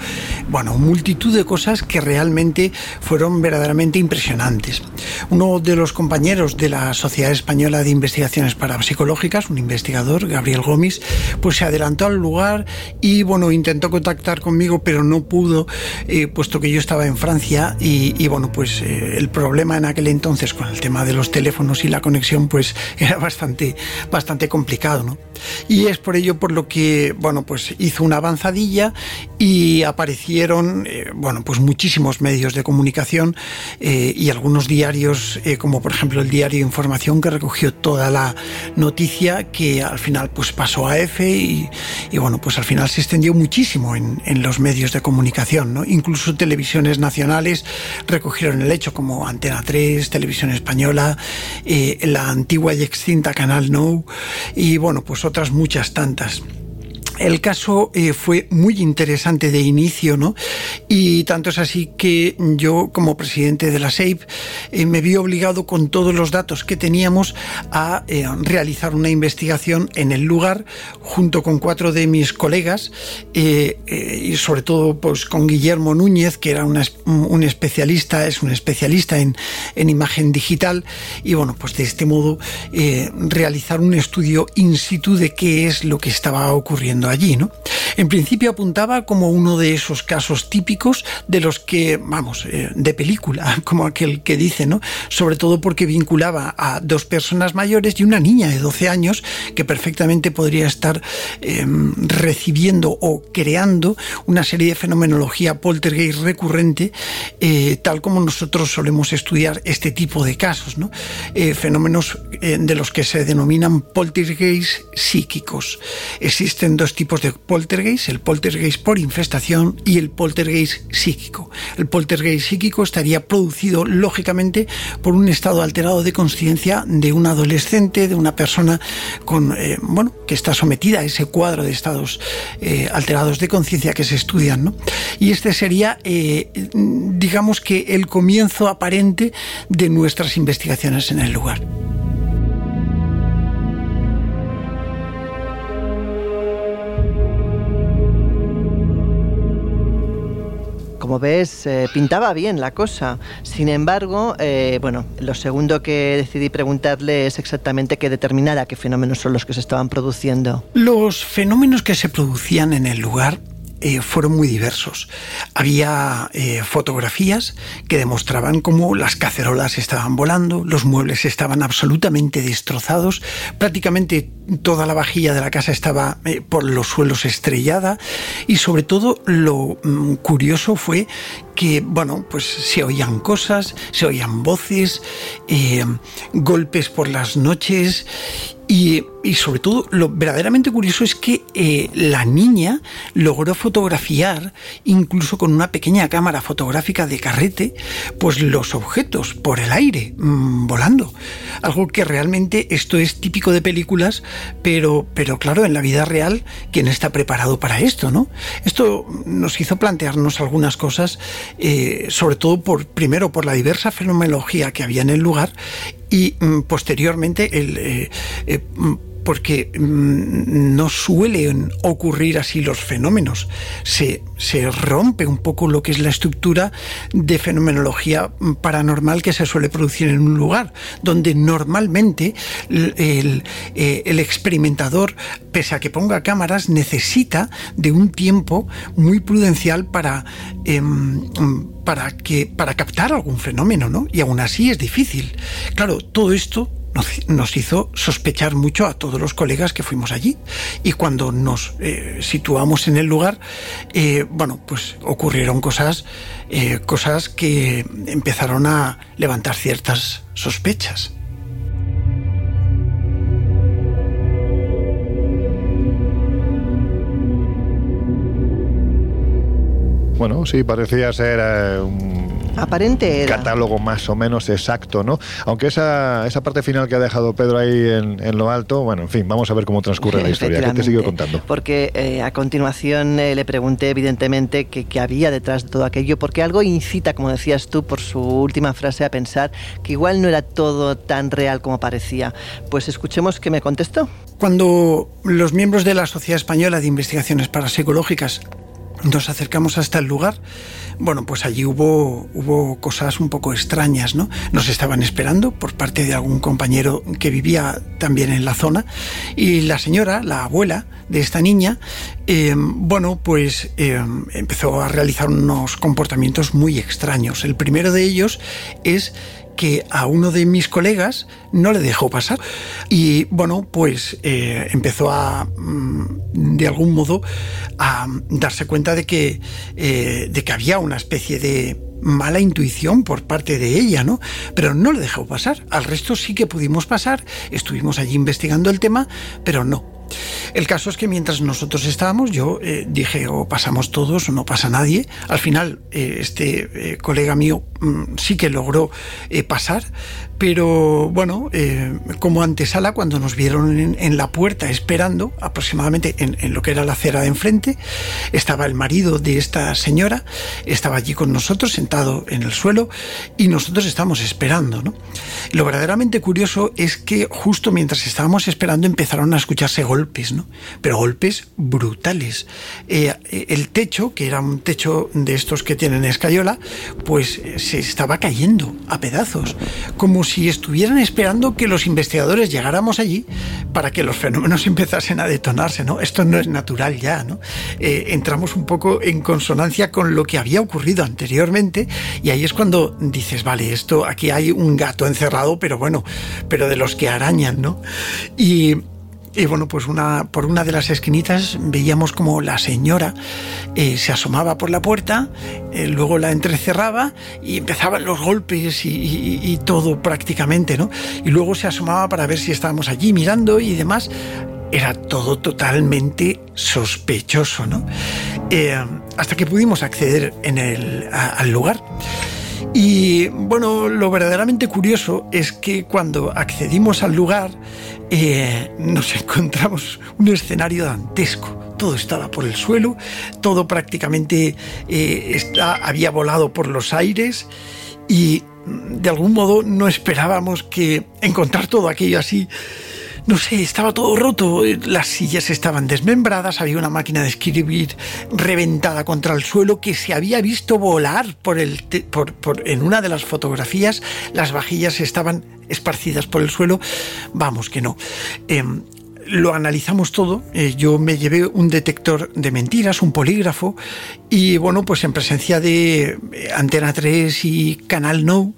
bueno, multitud de cosas que realmente fueron verdaderamente impresionantes. Uno de los compañeros de la Sociedad Española de Investigaciones Parapsicológicas, un investigador, Gabriel Gómez, pues se adelantó al lugar y bueno, intentó contactar conmigo, pero no pudo, eh, puesto que yo estaba en Francia y, y, bueno, pues eh, el problema en aquel entonces con el tema de los teléfonos y la conexión, pues era bastante, bastante complicado, ¿no? Y es por ello por lo que, bueno, pues hizo una avanzadilla y aparecieron, eh, bueno, pues muchísimos medios de comunicación eh, y algunos diarios, eh, como por ejemplo el diario Información, que recogió toda la noticia que al final pues pasó a EFE y, y bueno, pues al final se extendió muchísimo en, en los medios de comunicación, ¿no? Incluso televisiones nacionales recogieron el hecho, como Antena 3, Televisión Española, eh, la antigua y extinta Canal No, y bueno, pues otras muchas tantas. El caso eh, fue muy interesante de inicio, ¿no? Y tanto es así que yo, como presidente de la SEIP, eh, me vi obligado con todos los datos que teníamos a eh, realizar una investigación en el lugar junto con cuatro de mis colegas y sobre todo pues con Guillermo Núñez, que era un especialista, es un especialista en, en imagen digital y bueno, pues de este modo realizar un estudio in situ de qué es lo que estaba ocurriendo allí, ¿no? En principio apuntaba como uno de esos casos típicos de los que, vamos, eh, de película, como aquel que dice, ¿no? Sobre todo porque vinculaba a dos personas mayores y una niña de 12 años que perfectamente podría estar eh, recibiendo o creando una serie de fenomenología poltergeist recurrente, eh, tal como nosotros solemos estudiar este tipo de casos, ¿no? Eh, fenómenos de los que se denominan poltergeist psíquicos. Existen dos tipos de poltergeist el poltergeist por infestación y el poltergeist psíquico. El poltergeist psíquico estaría producido lógicamente por un estado alterado de conciencia de un adolescente, de una persona con eh, bueno que está sometida a ese cuadro de estados eh, alterados de conciencia que se estudian, ¿no? Y este sería, eh, digamos que el comienzo aparente de nuestras investigaciones en el lugar. Como ves, eh, pintaba bien la cosa. Sin embargo, eh, bueno, lo segundo que decidí preguntarle es exactamente qué determinara qué fenómenos son los que se estaban produciendo. Los fenómenos que se producían en el lugar eh, fueron muy diversos. Había eh, fotografías que demostraban cómo las cacerolas estaban volando, los muebles estaban absolutamente destrozados, prácticamente toda la vajilla de la casa estaba eh, por los suelos estrellada y sobre todo lo mm, curioso fue que, bueno, pues se oían cosas, se oían voces, golpes por las noches y, y, sobre todo lo verdaderamente curioso es que eh, la niña logró fotografiar, incluso con una pequeña cámara fotográfica de carrete, pues los objetos por el aire, mmm, volando. Algo que realmente esto es típico de películas, pero, pero claro, en la vida real, ¿quién está preparado para esto, no? Esto nos hizo plantearnos algunas cosas, eh, sobre todo por, primero, por la diversa fenomenología que había en el lugar y mm, posteriormente el, eh, eh, porque mm, no suelen ocurrir así los fenómenos. Se, se, rompe un poco lo que es la estructura de fenomenología paranormal que se suele producir en un lugar, donde normalmente el, eh, el experimentador, pese a que ponga cámaras, necesita de un tiempo muy prudencial para... Eh, para, que, para captar algún fenómeno, ¿no? Y aún así es difícil. Claro, todo esto nos, hizo sospechar mucho a todos los colegas que fuimos allí. Y cuando nos eh, situamos en el lugar, eh, bueno, pues ocurrieron cosas, eh, cosas que empezaron a levantar ciertas sospechas. Bueno, sí, parecía ser eh, un Aparente era. catálogo más o menos exacto, ¿no? Aunque esa, esa parte final que ha dejado Pedro ahí en, en lo alto, bueno, en fin, vamos a ver cómo transcurre la historia. ¿Qué te sigo contando? Porque eh, a continuación eh, le pregunté evidentemente qué había detrás de todo aquello, porque algo incita, como decías tú, por su última frase, a pensar que igual no era todo tan real como parecía. Pues escuchemos qué me contestó. Cuando los miembros de la Sociedad Española de Investigaciones Parapsicológicas nos acercamos hasta el lugar, bueno, pues allí hubo, hubo cosas un poco extrañas, ¿no? Nos estaban esperando por parte de algún compañero que vivía también en la zona y la señora, la abuela de esta niña, eh, bueno, pues eh, empezó a realizar unos comportamientos muy extraños. El primero de ellos es que a uno de mis colegas no le dejó pasar. Y bueno, pues eh, empezó a, mm, de algún modo, a darse cuenta de que, eh, de que había una especie de mala intuición por parte de ella, ¿no? Pero no le dejó pasar. Al resto sí que pudimos pasar, estuvimos allí investigando el tema, pero no. El caso es que mientras nosotros estábamos, yo eh, dije, o pasamos todos o no pasa nadie. Al final, eh, este eh, colega mío mm, sí que logró pasar, pero bueno, como antesala, cuando nos vieron en, la puerta esperando, aproximadamente en, lo que era la acera de enfrente, estaba el marido de esta señora, estaba allí con nosotros, sentado en el suelo, y nosotros estábamos esperando. Lo verdaderamente curioso es que justo mientras estábamos esperando empezaron a escucharse golpes, ¿no? pero golpes brutales. Eh, el techo, que era un techo de estos que tienen escayola, pues eh, se estaba cayendo a pedazos, como si estuvieran esperando que los investigadores llegáramos allí para que los fenómenos empezasen a detonarse, ¿no? Esto no es natural ya, ¿no? Eh, entramos un poco en consonancia con lo que había ocurrido anteriormente y ahí es cuando dices, vale, esto aquí hay un gato encerrado, pero bueno, pero de los que arañan, ¿no? Y y bueno, pues una, por una de las esquinitas veíamos como la señora eh, se asomaba por la puerta, eh, luego la entrecerraba y empezaban los golpes y, todo prácticamente, ¿no? Y luego se asomaba para ver si estábamos allí mirando y demás. era todo totalmente sospechoso, ¿no? Eh, hasta que pudimos acceder en el, al lugar. Y bueno, lo verdaderamente curioso es que cuando accedimos al lugar eh, nos encontramos un escenario dantesco. Todo estaba por el suelo, todo prácticamente eh, está- había volado por los aires y mm, de algún modo no esperábamos que encontrar todo aquello así no sé, estaba todo roto, las sillas estaban desmembradas, había una máquina de escribir reventada contra el suelo que se había visto volar por el por- por- en una de las fotografías, las vajillas estaban esparcidas por el suelo, vamos que no. Em, lo analizamos todo. eh, yo me llevé un detector de mentiras, un polígrafo, y bueno, pues en presencia de eh, Antena 3 y Canal No,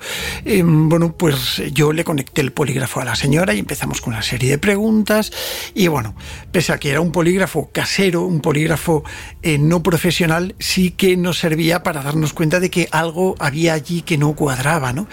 eh, bueno, pues yo le conecté el polígrafo a la señora y empezamos con una serie de preguntas. Y bueno, pese a que era un polígrafo casero, un polígrafo eh, no profesional, sí que nos servía para darnos cuenta de que algo había allí que no cuadraba, ¿no?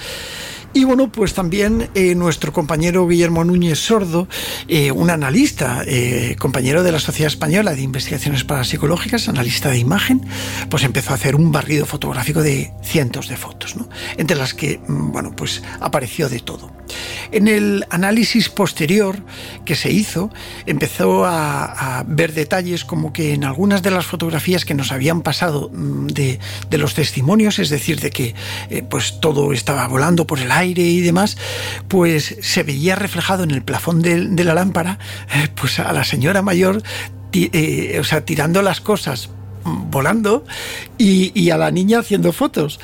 Y bueno, pues también eh, nuestro compañero Guillermo Núñez Sordo, eh, un analista, eh, compañero de la Sociedad Española de Investigaciones Parapsicológicas, analista de imagen, pues empezó a hacer un barrido fotográfico de cientos de fotos, ¿no? entre las que, mm, bueno, pues apareció de todo. En el análisis posterior que se hizo, empezó a, a ver detalles como que en algunas de las fotografías que nos habían pasado mm, de, de los testimonios, es decir, de que eh, pues todo estaba volando por el aire y demás, pues se veía reflejado en el plafón de, la lámpara, eh, pues a la señora mayor, eh, o sea, tirando las cosas mm, volando y, y a la niña haciendo fotos.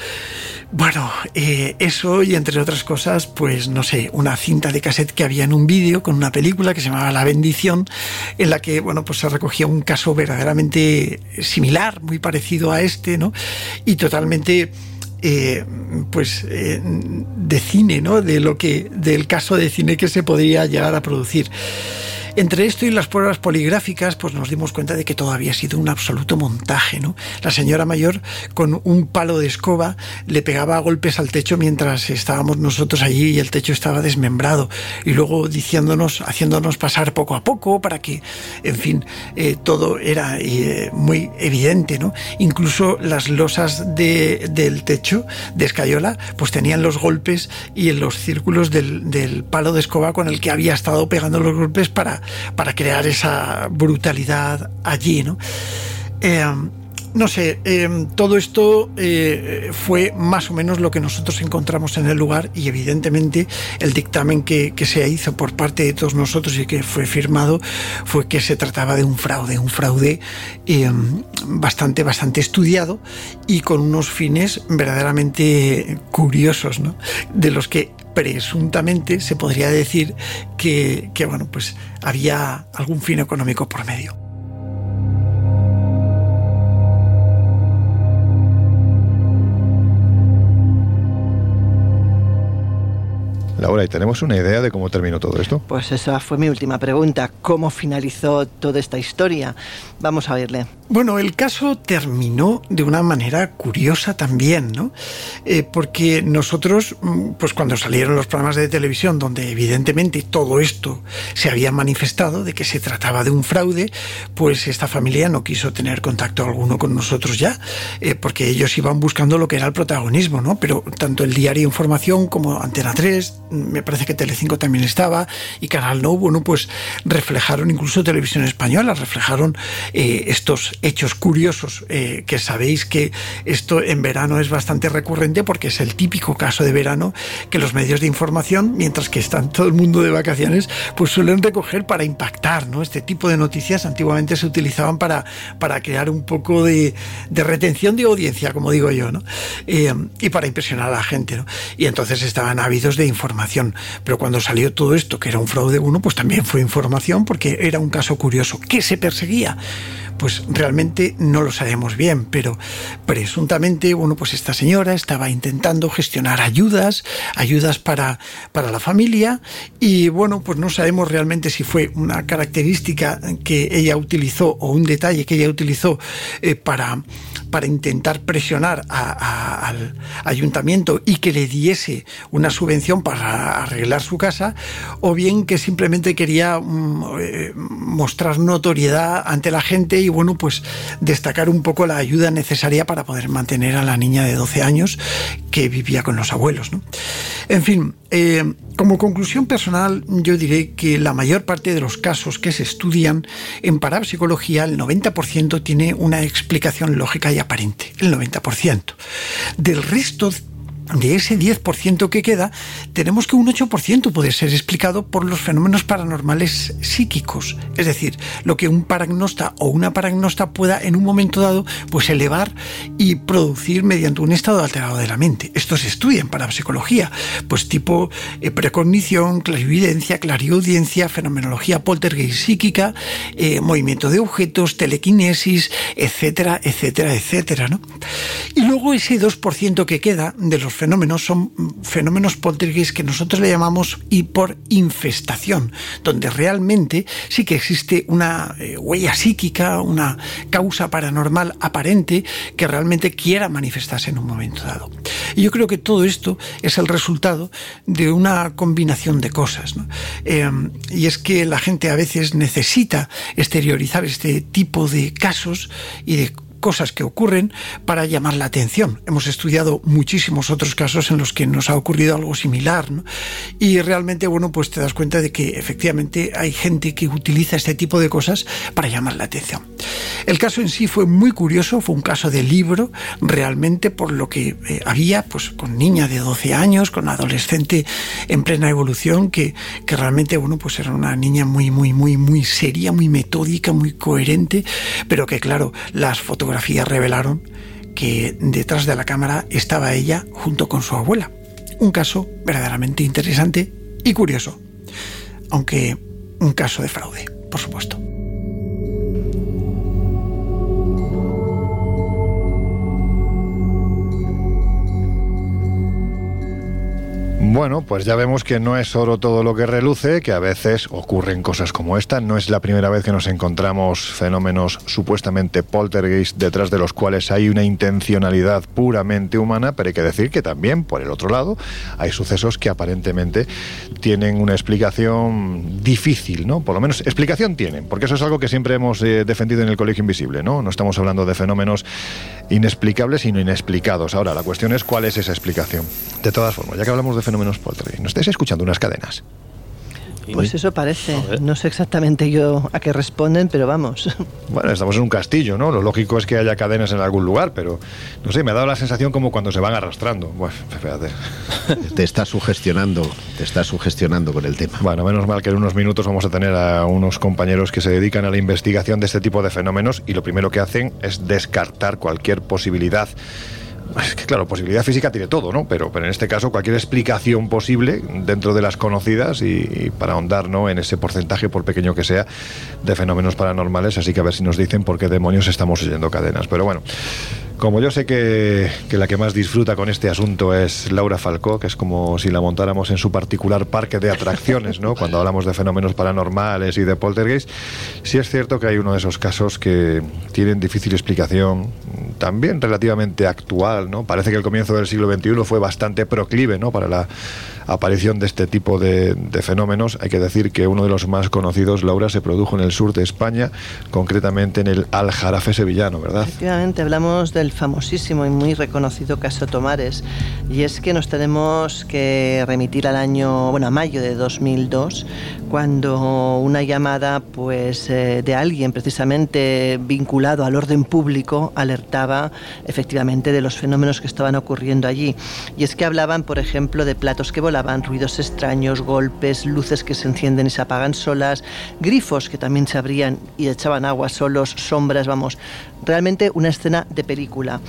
Bueno, eh, eso y entre otras cosas, pues no sé, una cinta de cassette que había en un vídeo con una película que se llamaba La Bendición, en la que, bueno, pues se recogía un caso verdaderamente similar, muy parecido a este, ¿no? Y totalmente eh, pues eh, de cine, ¿no? De lo que, del caso de cine que se podría llegar a producir. Entre esto y las pruebas poligráficas, pues nos dimos cuenta de que todo había sido un absoluto montaje, ¿no? La señora mayor, con un palo de escoba, le pegaba golpes al techo mientras estábamos nosotros allí y el techo estaba desmembrado. Y luego diciéndonos, haciéndonos pasar poco a poco para que, en fin, eh, todo era eh, muy evidente, ¿no? Incluso las losas de- del techo de escayola, pues tenían los golpes y en los círculos del, del palo de escoba con el que había estado pegando los golpes para, para crear esa brutalidad allí, ¿no? Eh, no sé, eh, todo esto eh, fue más o menos lo que nosotros encontramos en el lugar y evidentemente el dictamen que, que se hizo por parte de todos nosotros y que fue firmado fue que se trataba de un fraude, un fraude eh, bastante, bastante estudiado y con unos fines verdaderamente curiosos, ¿no? De los que presuntamente se podría decir que, que bueno, pues había algún fin económico por medio. Laura, ¿y tenemos una idea de cómo terminó todo esto? Pues esa fue mi última pregunta. ¿Cómo finalizó toda esta historia? Vamos a oírle. Bueno, el caso terminó de una manera curiosa también, ¿no? Eh, porque nosotros, mm, pues cuando salieron los programas de televisión donde evidentemente todo esto se había manifestado de que se trataba de un fraude, pues esta familia no quiso tener contacto alguno con nosotros ya, eh, porque ellos iban buscando lo que era el protagonismo, ¿no? Pero tanto el diario Información como Antena 3, me parece que Telecinco también estaba, y Canal No, bueno, pues reflejaron incluso Televisión Española, reflejaron eh, estos hechos curiosos, eh, que sabéis que esto en verano es bastante recurrente porque es el típico caso de verano que los medios de información, mientras que están todo el mundo de vacaciones, pues suelen recoger para impactar, ¿no? Este tipo de noticias antiguamente se utilizaban para, para crear un poco de, retención de audiencia, como digo yo, ¿no? Eh, y para impresionar a la gente, ¿no? Y entonces estaban ávidos de información. Pero cuando salió todo esto, que era un fraude uno, pues también fue información porque era un caso curioso. ¿Qué se perseguía? Pues realmente no lo sabemos bien, pero presuntamente, bueno, pues esta señora estaba intentando gestionar ayudas, ayudas para, para la familia, y bueno, pues no sabemos realmente si fue una característica que ella utilizó o un detalle que ella utilizó eh, para, para intentar presionar al ayuntamiento y que le diese una subvención para arreglar su casa, o bien que simplemente quería mm, eh, mostrar notoriedad ante la gente y bueno, pues destacar un poco la ayuda necesaria para poder mantener a la niña de 12 años que vivía con los abuelos. ¿no? En fin, eh, como conclusión personal, yo diré que la mayor parte de los casos que se estudian en parapsicología, el 90% tiene una explicación lógica y aparente, el 90%. Del resto de ese 10% que queda, tenemos que un 8% puede ser explicado por los fenómenos paranormales psíquicos, es decir, lo que un paragnosta o una paragnosta pueda en un momento dado pues elevar y producir mediante un estado alterado de la mente. Esto se estudia en parapsicología, pues tipo eh, precognición, clarividencia, clariaudiencia, fenomenología poltergeist psíquica, eh, movimiento de objetos, telequinesis, etcétera, etcétera, etcétera, ¿no? Y luego ese 2% que queda de los fenómenos son fenómenos poltergeist que nosotros le llamamos por infestación, donde realmente sí que existe una eh, huella psíquica, una causa paranormal aparente que realmente quiera manifestarse en un momento dado. Y yo creo que todo esto es el resultado de una combinación de cosas. Eh, y es que la gente a veces necesita exteriorizar este tipo de casos y de cosas que ocurren para llamar la atención. Hemos estudiado muchísimos otros casos en los que nos ha ocurrido algo similar, ¿no? Y realmente, bueno, pues te das cuenta de que efectivamente hay gente que utiliza este tipo de cosas para llamar la atención. El caso en sí fue muy curioso, fue un caso de libro, realmente por lo que eh, había, pues con niña de 12 años, con adolescente en plena evolución, que, que realmente, bueno, pues era una niña muy, muy, muy, muy seria, muy metódica, muy coherente, pero que claro, las fotografías revelaron que detrás de la cámara estaba ella junto con su abuela. Un caso verdaderamente interesante y curioso, aunque un caso de fraude, por supuesto. Bueno, pues ya vemos que no es oro todo lo que reluce, que a veces ocurren cosas como esta. No es la primera vez que nos encontramos fenómenos supuestamente poltergeist detrás de los cuales hay una intencionalidad puramente humana, pero hay que decir que también, por el otro lado, hay sucesos que aparentemente tienen una explicación difícil, ¿no? Por lo menos explicación tienen, porque eso es algo que siempre hemos eh, defendido en el Colegio Invisible, ¿no? No estamos hablando de fenómenos inexplicables, sino inexplicados. Ahora, la cuestión es cuál es esa explicación. De todas formas, ya que hablamos de fenómenos poltergeist, ¿no estáis escuchando unas cadenas? Pues eso parece. No sé exactamente yo a qué responden, pero vamos. Bueno, estamos en un castillo, ¿no? Lo lógico es que haya cadenas en algún lugar, pero no sé, me ha dado la sensación como cuando se van arrastrando. Bueno, fíjate. Te está sugestionando, te está sugestionando con el tema. Bueno, menos mal que en unos minutos vamos a tener a unos compañeros que se dedican a la investigación de este tipo de fenómenos y lo primero que hacen es descartar cualquier posibilidad es que claro, posibilidad física tiene todo, ¿no? Pero, pero en este caso cualquier explicación posible dentro de las conocidas y, para ahondar ¿no? en ese porcentaje, por pequeño que sea, de fenómenos paranormales. Así que a ver si nos dicen por qué demonios estamos oyendo cadenas. Pero bueno, como yo sé que, que, la que más disfruta con este asunto es Laura Falcó, que es como si la montáramos en su particular parque de atracciones, ¿no? Cuando hablamos de fenómenos paranormales y de poltergeist, sí es cierto que hay uno de esos casos que tienen difícil explicación, también relativamente actual, ¿no? Parece que el comienzo del siglo XXI fue bastante proclive, ¿no? Para la aparición de este tipo de, fenómenos. Hay que decir que uno de los más conocidos, Laura, se produjo en el sur de España, concretamente en el Aljarafe sevillano, ¿verdad? Efectivamente, hablamos del famosísimo y muy reconocido caso Tomares. Y es que nos tenemos que remitir al año, bueno, a mayo de 2002, cuando una llamada pues, eh, de alguien precisamente vinculado al orden público alertaba efectivamente de los fenómenos que estaban ocurriendo allí. Y es que hablaban, por ejemplo, de platos que volaban, ruidos extraños, golpes, luces que se encienden y se apagan solas, grifos que también se abrían y echaban agua solos, sombras, vamos, realmente una escena de película.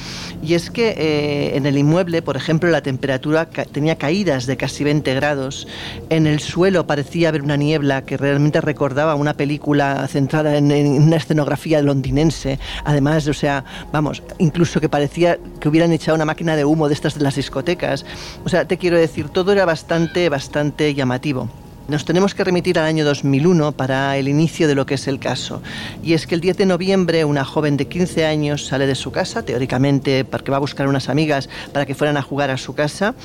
Y es que eh, en el inmueble, por ejemplo, la temperatura ca tenía caídas de casi 20 grados, en el suelo parecía haber una niebla que realmente recordaba una película centrada en, en una escenografía londinense, además, o sea, vamos, incluso que parecía que hubieran echado una máquina de humo de estas de las discotecas. O sea, te quiero decir, todo era bastante, bastante llamativo. Nos tenemos que remitir al año 2001 para el inicio de lo que es el caso. Y es que el 10 de noviembre una joven de 15 años sale de su casa, teóricamente porque va a buscar unas amigas para que fueran a jugar a su casa,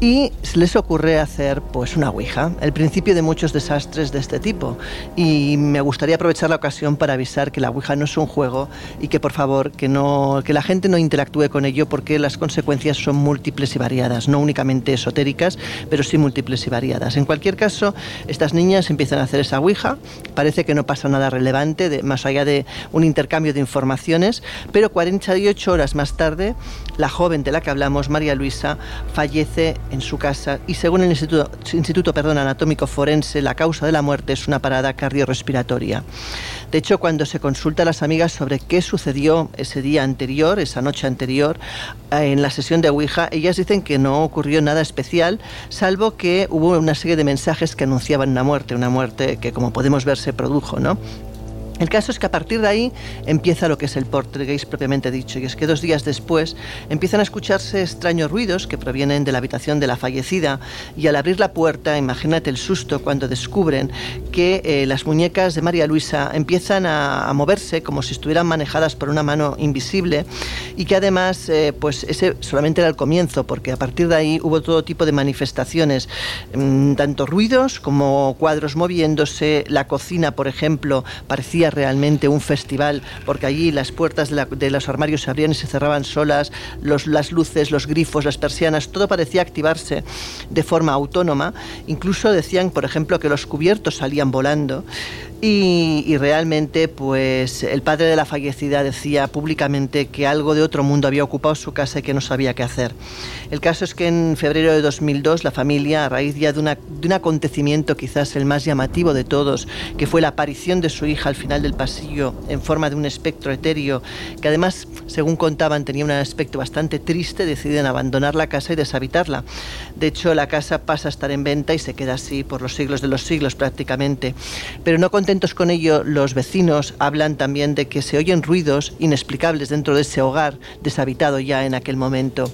y les ocurre hacer pues una ouija, el principio de muchos desastres de este tipo. Y me gustaría aprovechar la ocasión para avisar que la ouija no es un juego y que por favor que no que la gente no interactúe con ello porque las consecuencias son múltiples y variadas, no únicamente esotéricas, pero sí múltiples y variadas. En cualquier caso, estas niñas empiezan a hacer esa ouija, parece que no pasa nada relevante de, más allá de un intercambio de informaciones, pero 48 horas más tarde, la joven de la que hablamos, María Luisa, fallece en su casa y según el Instituto, Instituto perdón, Anatómico Forense, la causa de la muerte es una parada cardiorrespiratoria. De hecho, cuando se consulta a las amigas sobre qué sucedió ese día anterior, esa noche anterior, eh, en la sesión de Ouija, ellas dicen que no ocurrió nada especial, salvo que hubo una serie de mensajes que anunciaban una muerte, una muerte que como podemos ver se produjo, ¿no? El caso es que a partir de ahí empieza lo que es el poltergeist propiamente dicho, y es que dos días después empiezan a escucharse extraños ruidos que provienen de la habitación de la fallecida, y al abrir la puerta, imagínate el susto cuando descubren que eh, las muñecas de María Luisa empiezan a, moverse como si estuvieran manejadas por una mano invisible, y que además, eh, pues ese solamente era el comienzo, porque a partir de ahí hubo todo tipo de manifestaciones, mmm, tanto ruidos como cuadros moviéndose, la cocina, por ejemplo, parecía realmente un festival, porque allí las puertas de, los armarios se abrían y se cerraban solas, los, las luces, los grifos, las persianas, todo parecía activarse de forma autónoma. Incluso decían, por ejemplo, que los cubiertos salían volando. Y, realmente, pues el padre de la fallecida decía públicamente que algo de otro mundo había ocupado su casa y que no sabía qué hacer. El caso es que en febrero de 2002 la familia, a raíz ya de, de un acontecimiento quizás el más llamativo de todos, que fue la aparición de su hija al final del pasillo en forma de un espectro etéreo, que además, según contaban, tenía un aspecto bastante triste, deciden abandonar la casa y deshabitarla. De hecho, la casa pasa a estar en venta y se queda así por los siglos de los siglos prácticamente. Pero no contentos con ello, los vecinos hablan también de que se oyen ruidos inexplicables dentro de ese hogar deshabitado ya en aquel momento.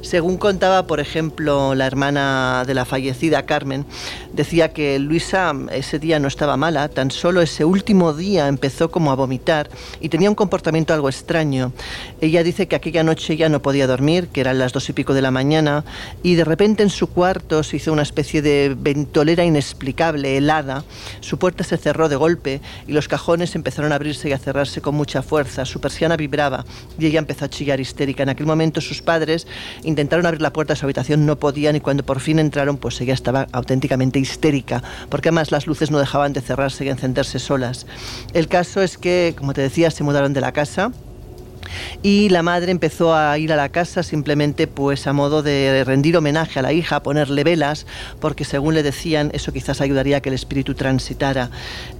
Según contaba, por ejemplo, la hermana de la fallecida, Carmen, decía que Luisa ese día no estaba mala, tan solo ese último día empezó como a vomitar y tenía un comportamiento algo extraño. Ella dice que aquella noche ya no podía dormir, que eran las dos y pico de la mañana, y de repente en su cuarto se hizo una especie de ventolera inexplicable, helada. Su puerta se cerró de golpe y los cajones empezaron a abrirse y a cerrarse con mucha fuerza. Su persiana vibraba y ella empezó a chillar histérica. En aquel momento sus padres intentaron abrir la puerta de su habitación, no podían y cuando por fin entraron, pues ella estaba auténticamente histérica, porque además las luces no dejaban de cerrarse y encenderse solas. El caso es que, como te decía, se mudaron de la casa y la madre empezó a ir a la casa simplemente pues a modo de rendir homenaje a la hija, ponerle velas, porque según le decían eso quizás ayudaría a que el espíritu transitara.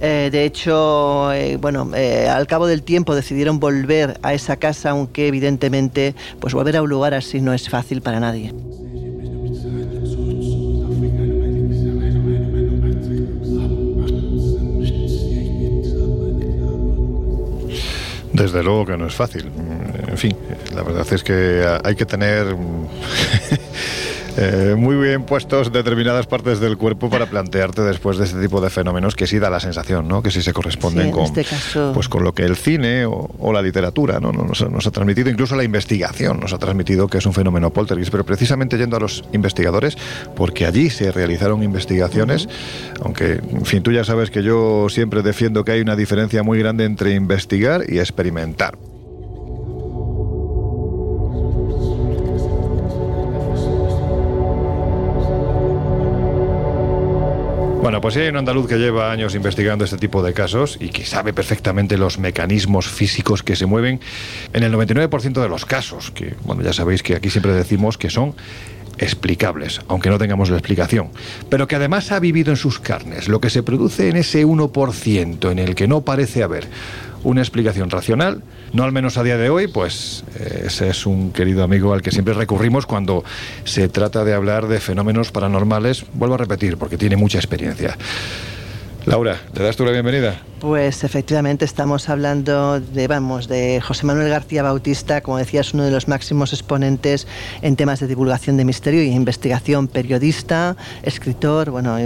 Eh, de hecho, eh, bueno, eh, al cabo del tiempo decidieron volver a esa casa, aunque evidentemente pues volver a un lugar así no es fácil para nadie. Desde luego que no es fácil. En fin, la verdad es que hay que tener eh, muy bien puestos determinadas partes del cuerpo para plantearte después de este tipo de fenómenos que sí da la sensación, ¿no? Que sí se corresponden sí, con, este caso... pues con lo que el cine o, o la literatura ¿no? Nos, nos, ha transmitido, incluso la investigación nos ha transmitido que es un fenómeno poltergeist, pero precisamente yendo a los investigadores, porque allí se realizaron investigaciones, uh -huh. aunque, en fin, tú ya sabes que yo siempre defiendo que hay una diferencia muy grande entre investigar y experimentar. Bueno, pues sí hay un andaluz que lleva años investigando este tipo de casos y que sabe perfectamente los mecanismos físicos que se mueven en el 99% de los casos, que, bueno, ya sabéis que aquí siempre decimos que son explicables, aunque no tengamos la explicación, pero que además ha vivido en sus carnes lo que se produce en ese 1% en el que no parece haber una explicación racional, no al menos a día de hoy, pues eh, ese es un querido amigo al que siempre recurrimos cuando se trata de hablar de fenómenos paranormales, vuelvo a repetir, porque tiene mucha experiencia. Laura, ¿te das tú la bienvenida? Pues efectivamente estamos hablando de, vamos, de José Manuel García Bautista, como decías, uno de los máximos exponentes en temas de divulgación de misterio y investigación, periodista, escritor. Bueno,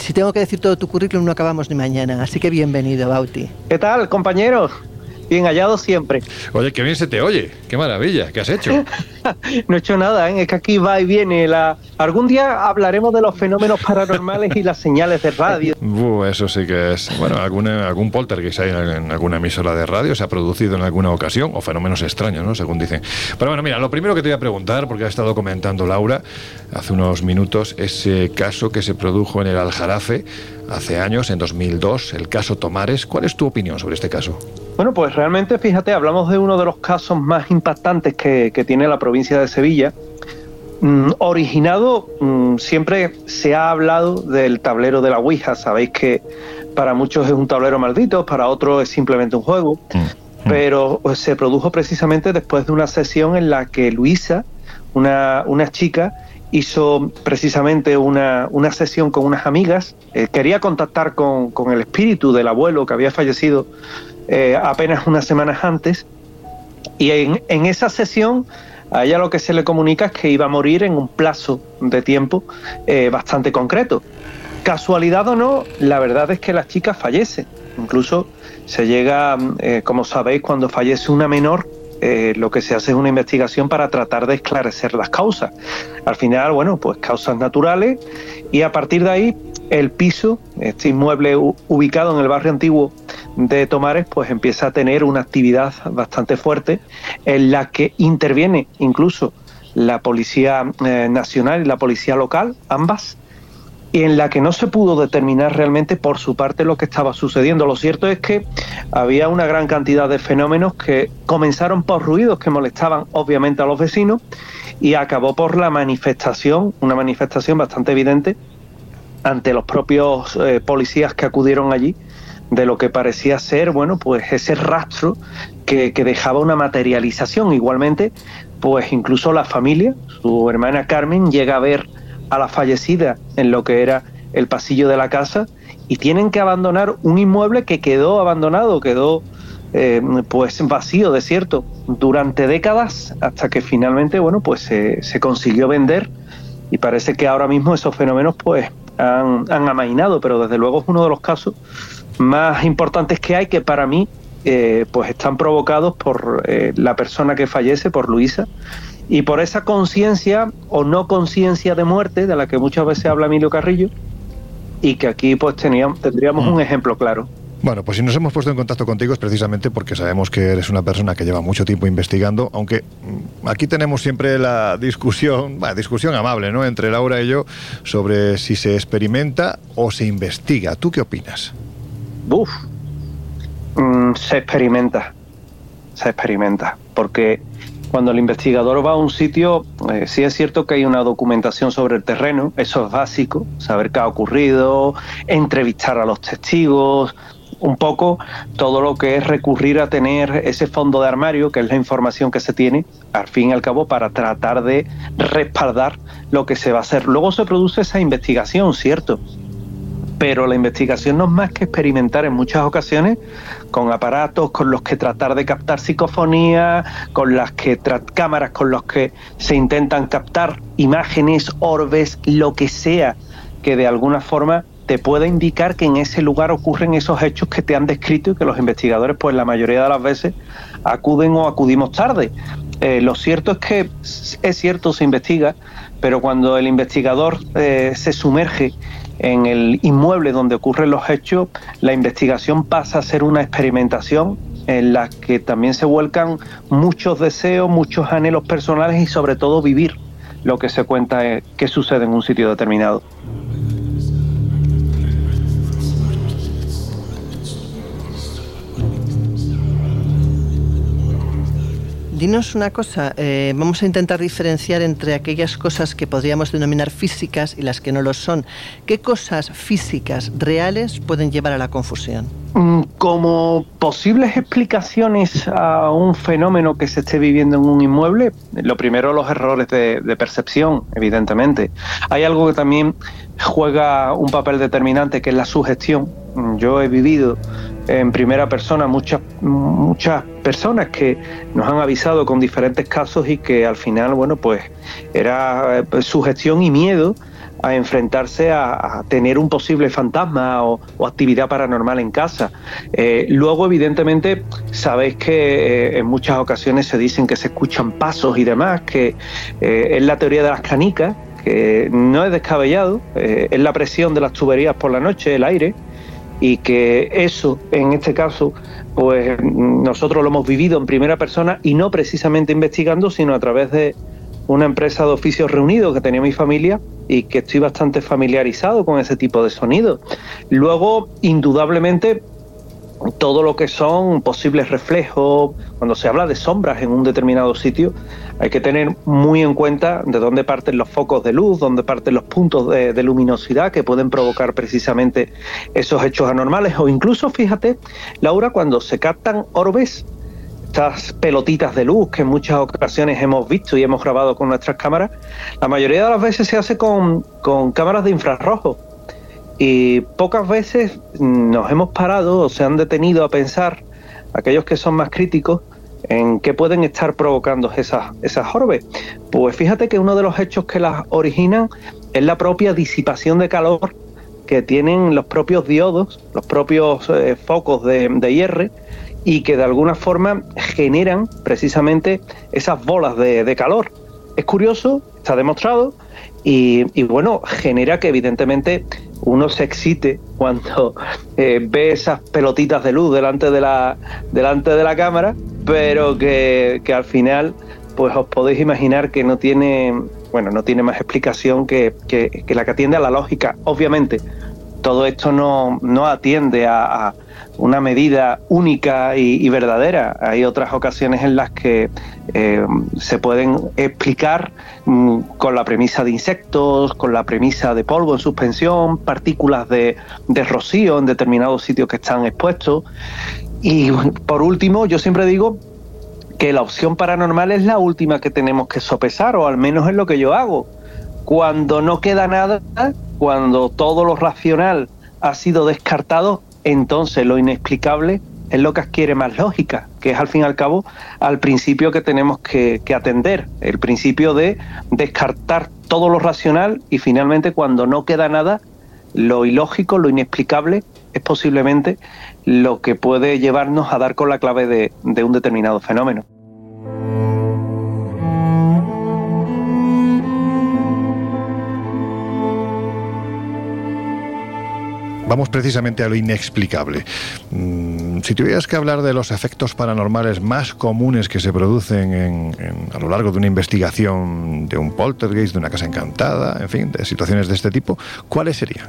si tengo que decir todo tu currículum no acabamos ni mañana, así que bienvenido, Bauti. ¿Qué tal, compañeros? Bien hallado siempre. Oye, qué bien se te oye. Qué maravilla. ¿Qué has hecho? no he hecho nada, ¿eh? es que aquí va y viene. La... Algún día hablaremos de los fenómenos paranormales y las señales de radio. Uh, eso sí que es. Bueno, alguna, algún poltergeist hay en alguna emisora de radio se ha producido en alguna ocasión, o fenómenos extraños, ¿no? Según dicen. Pero bueno, mira, lo primero que te voy a preguntar, porque ha estado comentando Laura hace unos minutos, ese caso que se produjo en el Aljarafe hace años, en 2002, el caso Tomares. ¿Cuál es tu opinión sobre este caso? Bueno, pues realmente, fíjate, hablamos de uno de los casos más impactantes que, tiene la provincia de Sevilla. Mm, originado, mm, siempre se ha hablado del tablero de la Ouija. Sabéis que para muchos es un tablero maldito, para otros es simplemente un juego. Mm, Pero pues, se produjo precisamente después de una sesión en la que Luisa, una, una chica, hizo precisamente una, sesión con unas amigas, eh, quería contactar con, el espíritu del abuelo que había fallecido eh, apenas unas semanas antes, y en, esa sesión a ella lo que se le comunica es que iba a morir en un plazo de tiempo eh, bastante concreto. Casualidad o no, la verdad es que la chica fallece. Incluso se llega, como sabéis, cuando fallece una menor, eh, lo que se hace es una investigación para tratar de esclarecer las causas. Al final, bueno, pues causas naturales y a partir de ahí el piso, este inmueble ubicado en el barrio antiguo de Tomares, pues empieza a tener una actividad bastante fuerte en la que interviene incluso la Policía eh, Nacional y la Policía Local, ambas, en la que no se pudo determinar realmente por su parte lo que estaba sucediendo. Lo cierto es que había una gran cantidad de fenómenos que comenzaron por ruidos que molestaban obviamente a los vecinos y acabó por la manifestación, una manifestación bastante evidente ante los propios eh, policías que acudieron allí de lo que parecía ser, bueno, pues ese rastro que dejaba una materialización. Igualmente, pues incluso la familia, su hermana Carmen, llega a ver a la fallecida en lo que era el pasillo de la casa y tienen que abandonar un inmueble que quedó abandonado, quedó eh, pues vacío, desierto, durante décadas hasta que finalmente, bueno, pues se, consiguió vender. Y parece que ahora mismo esos fenómenos pues han, amainado, pero desde luego es uno de los casos más importantes que hay que para mí eh, pues están provocados por eh, la persona que fallece, por Luisa, y por esa conciencia o no conciencia de muerte de la que muchas veces habla Emilio Carrillo y que aquí pues teníamos, tendríamos un mm. ejemplo claro. Bueno, pues si nos hemos puesto en contacto contigo es precisamente porque sabemos que eres una persona que lleva mucho tiempo investigando, aunque mm, aquí tenemos siempre la discusión, bueno, discusión amable, ¿no? Entre Laura y yo sobre si se experimenta o se investiga. ¿Tú qué opinas? Buf, mm, se experimenta, se experimenta, porque cuando el investigador va a un sitio, eh, sí es cierto que hay una documentación sobre el terreno, eso es básico, saber qué ha ocurrido, entrevistar a los testigos, un poco todo lo que es recurrir a tener ese fondo de armario, que es la información que se tiene, al fin y al cabo, para tratar de respaldar lo que se va a hacer. Luego se produce esa investigación, ¿cierto? Pero la investigación no es más que experimentar en muchas ocasiones con aparatos con los que tratar de captar psicofonía, con las que cámaras con los que se intentan captar imágenes, orbes, lo que sea que de alguna forma te pueda indicar que en ese lugar ocurren esos hechos que te han descrito y que los investigadores, pues la mayoría de las veces, acuden o acudimos tarde. Eh, lo cierto es que es cierto, se investiga, pero cuando el investigador eh, se sumerge en el inmueble donde ocurren los hechos, la investigación pasa a ser una experimentación en la que también se vuelcan muchos deseos, muchos anhelos personales y sobre todo vivir lo que se cuenta es que sucede en un sitio determinado. Dinos una cosa, eh, vamos a intentar diferenciar entre aquellas cosas que podríamos denominar físicas y las que no lo son. ¿Qué cosas físicas reales pueden llevar a la confusión? Mm, como posibles explicaciones a un fenómeno que se esté viviendo en un inmueble, lo primero los errores de, percepción, evidentemente. Hay algo que también juega un papel determinante, que es la sugestión. Mm, yo he vivido en primera persona muchas muchas personas que nos han avisado con diferentes casos y que al final bueno pues era eh, sugestión y miedo a enfrentarse a, tener un posible fantasma o, actividad paranormal en casa. Eh, luego, evidentemente, sabéis que eh, en muchas ocasiones se dicen que se escuchan pasos y demás, que eh, es la teoría de las canicas, que no es descabellado, es la presión de las tuberías por la noche, el aire, y que eso, en este caso, pues nosotros lo hemos vivido en primera persona y no precisamente investigando, sino a través de una empresa de oficios reunidos que tenía mi familia y que estoy bastante familiarizado con ese tipo de sonidos. Luego, indudablemente, todo lo que son posibles reflejos, cuando se habla de sombras en un determinado sitio, hay que tener muy en cuenta de dónde parten los focos de luz, dónde parten los puntos de, luminosidad que pueden provocar precisamente esos hechos anormales. O incluso, fíjate, Laura, cuando se captan orbes, estas pelotitas de luz que en muchas ocasiones hemos visto y hemos grabado con nuestras cámaras, la mayoría de las veces se hace con, con cámaras de infrarrojo. Y pocas veces nos hemos parado o se han detenido a pensar, aquellos que son más críticos, en qué pueden estar provocando esas, esas orbes. Pues fíjate que uno de los hechos que las originan es la propia disipación de calor que tienen los propios diodos, los propios eh, focos de, de hierro, y que de alguna forma generan precisamente esas bolas de, de calor. Es curioso, está demostrado, y, bueno, genera que evidentemente uno se excite cuando eh, ve esas pelotitas de luz delante de la, delante de la cámara, pero que, que, al final, pues os podéis imaginar que no tiene, bueno, no tiene más explicación que, que, la que atiende a la lógica. Obviamente, todo esto no, no atiende a una medida única y, verdadera. Hay otras ocasiones en las que eh, se pueden explicar mm, con la premisa de insectos, con la premisa de polvo en suspensión, partículas de, de rocío en determinados sitios que están expuestos. Y por último, yo siempre digo que la opción paranormal es la última que tenemos que sopesar, o al menos es lo que yo hago. Cuando no queda nada, cuando todo lo racional ha sido descartado, entonces lo inexplicable es lo que adquiere más lógica, que es al fin y al cabo al principio que tenemos que, atender, el principio de descartar todo lo racional y finalmente cuando no queda nada, lo ilógico, lo inexplicable, es posiblemente lo que puede llevarnos a dar con la clave de un determinado fenómeno. Vamos precisamente a lo inexplicable. Mm, si tuvieras que hablar de los efectos paranormales más comunes que se producen en, a lo largo de una investigación de un poltergeist, de una casa encantada, en fin, de situaciones de este tipo, ¿cuáles serían?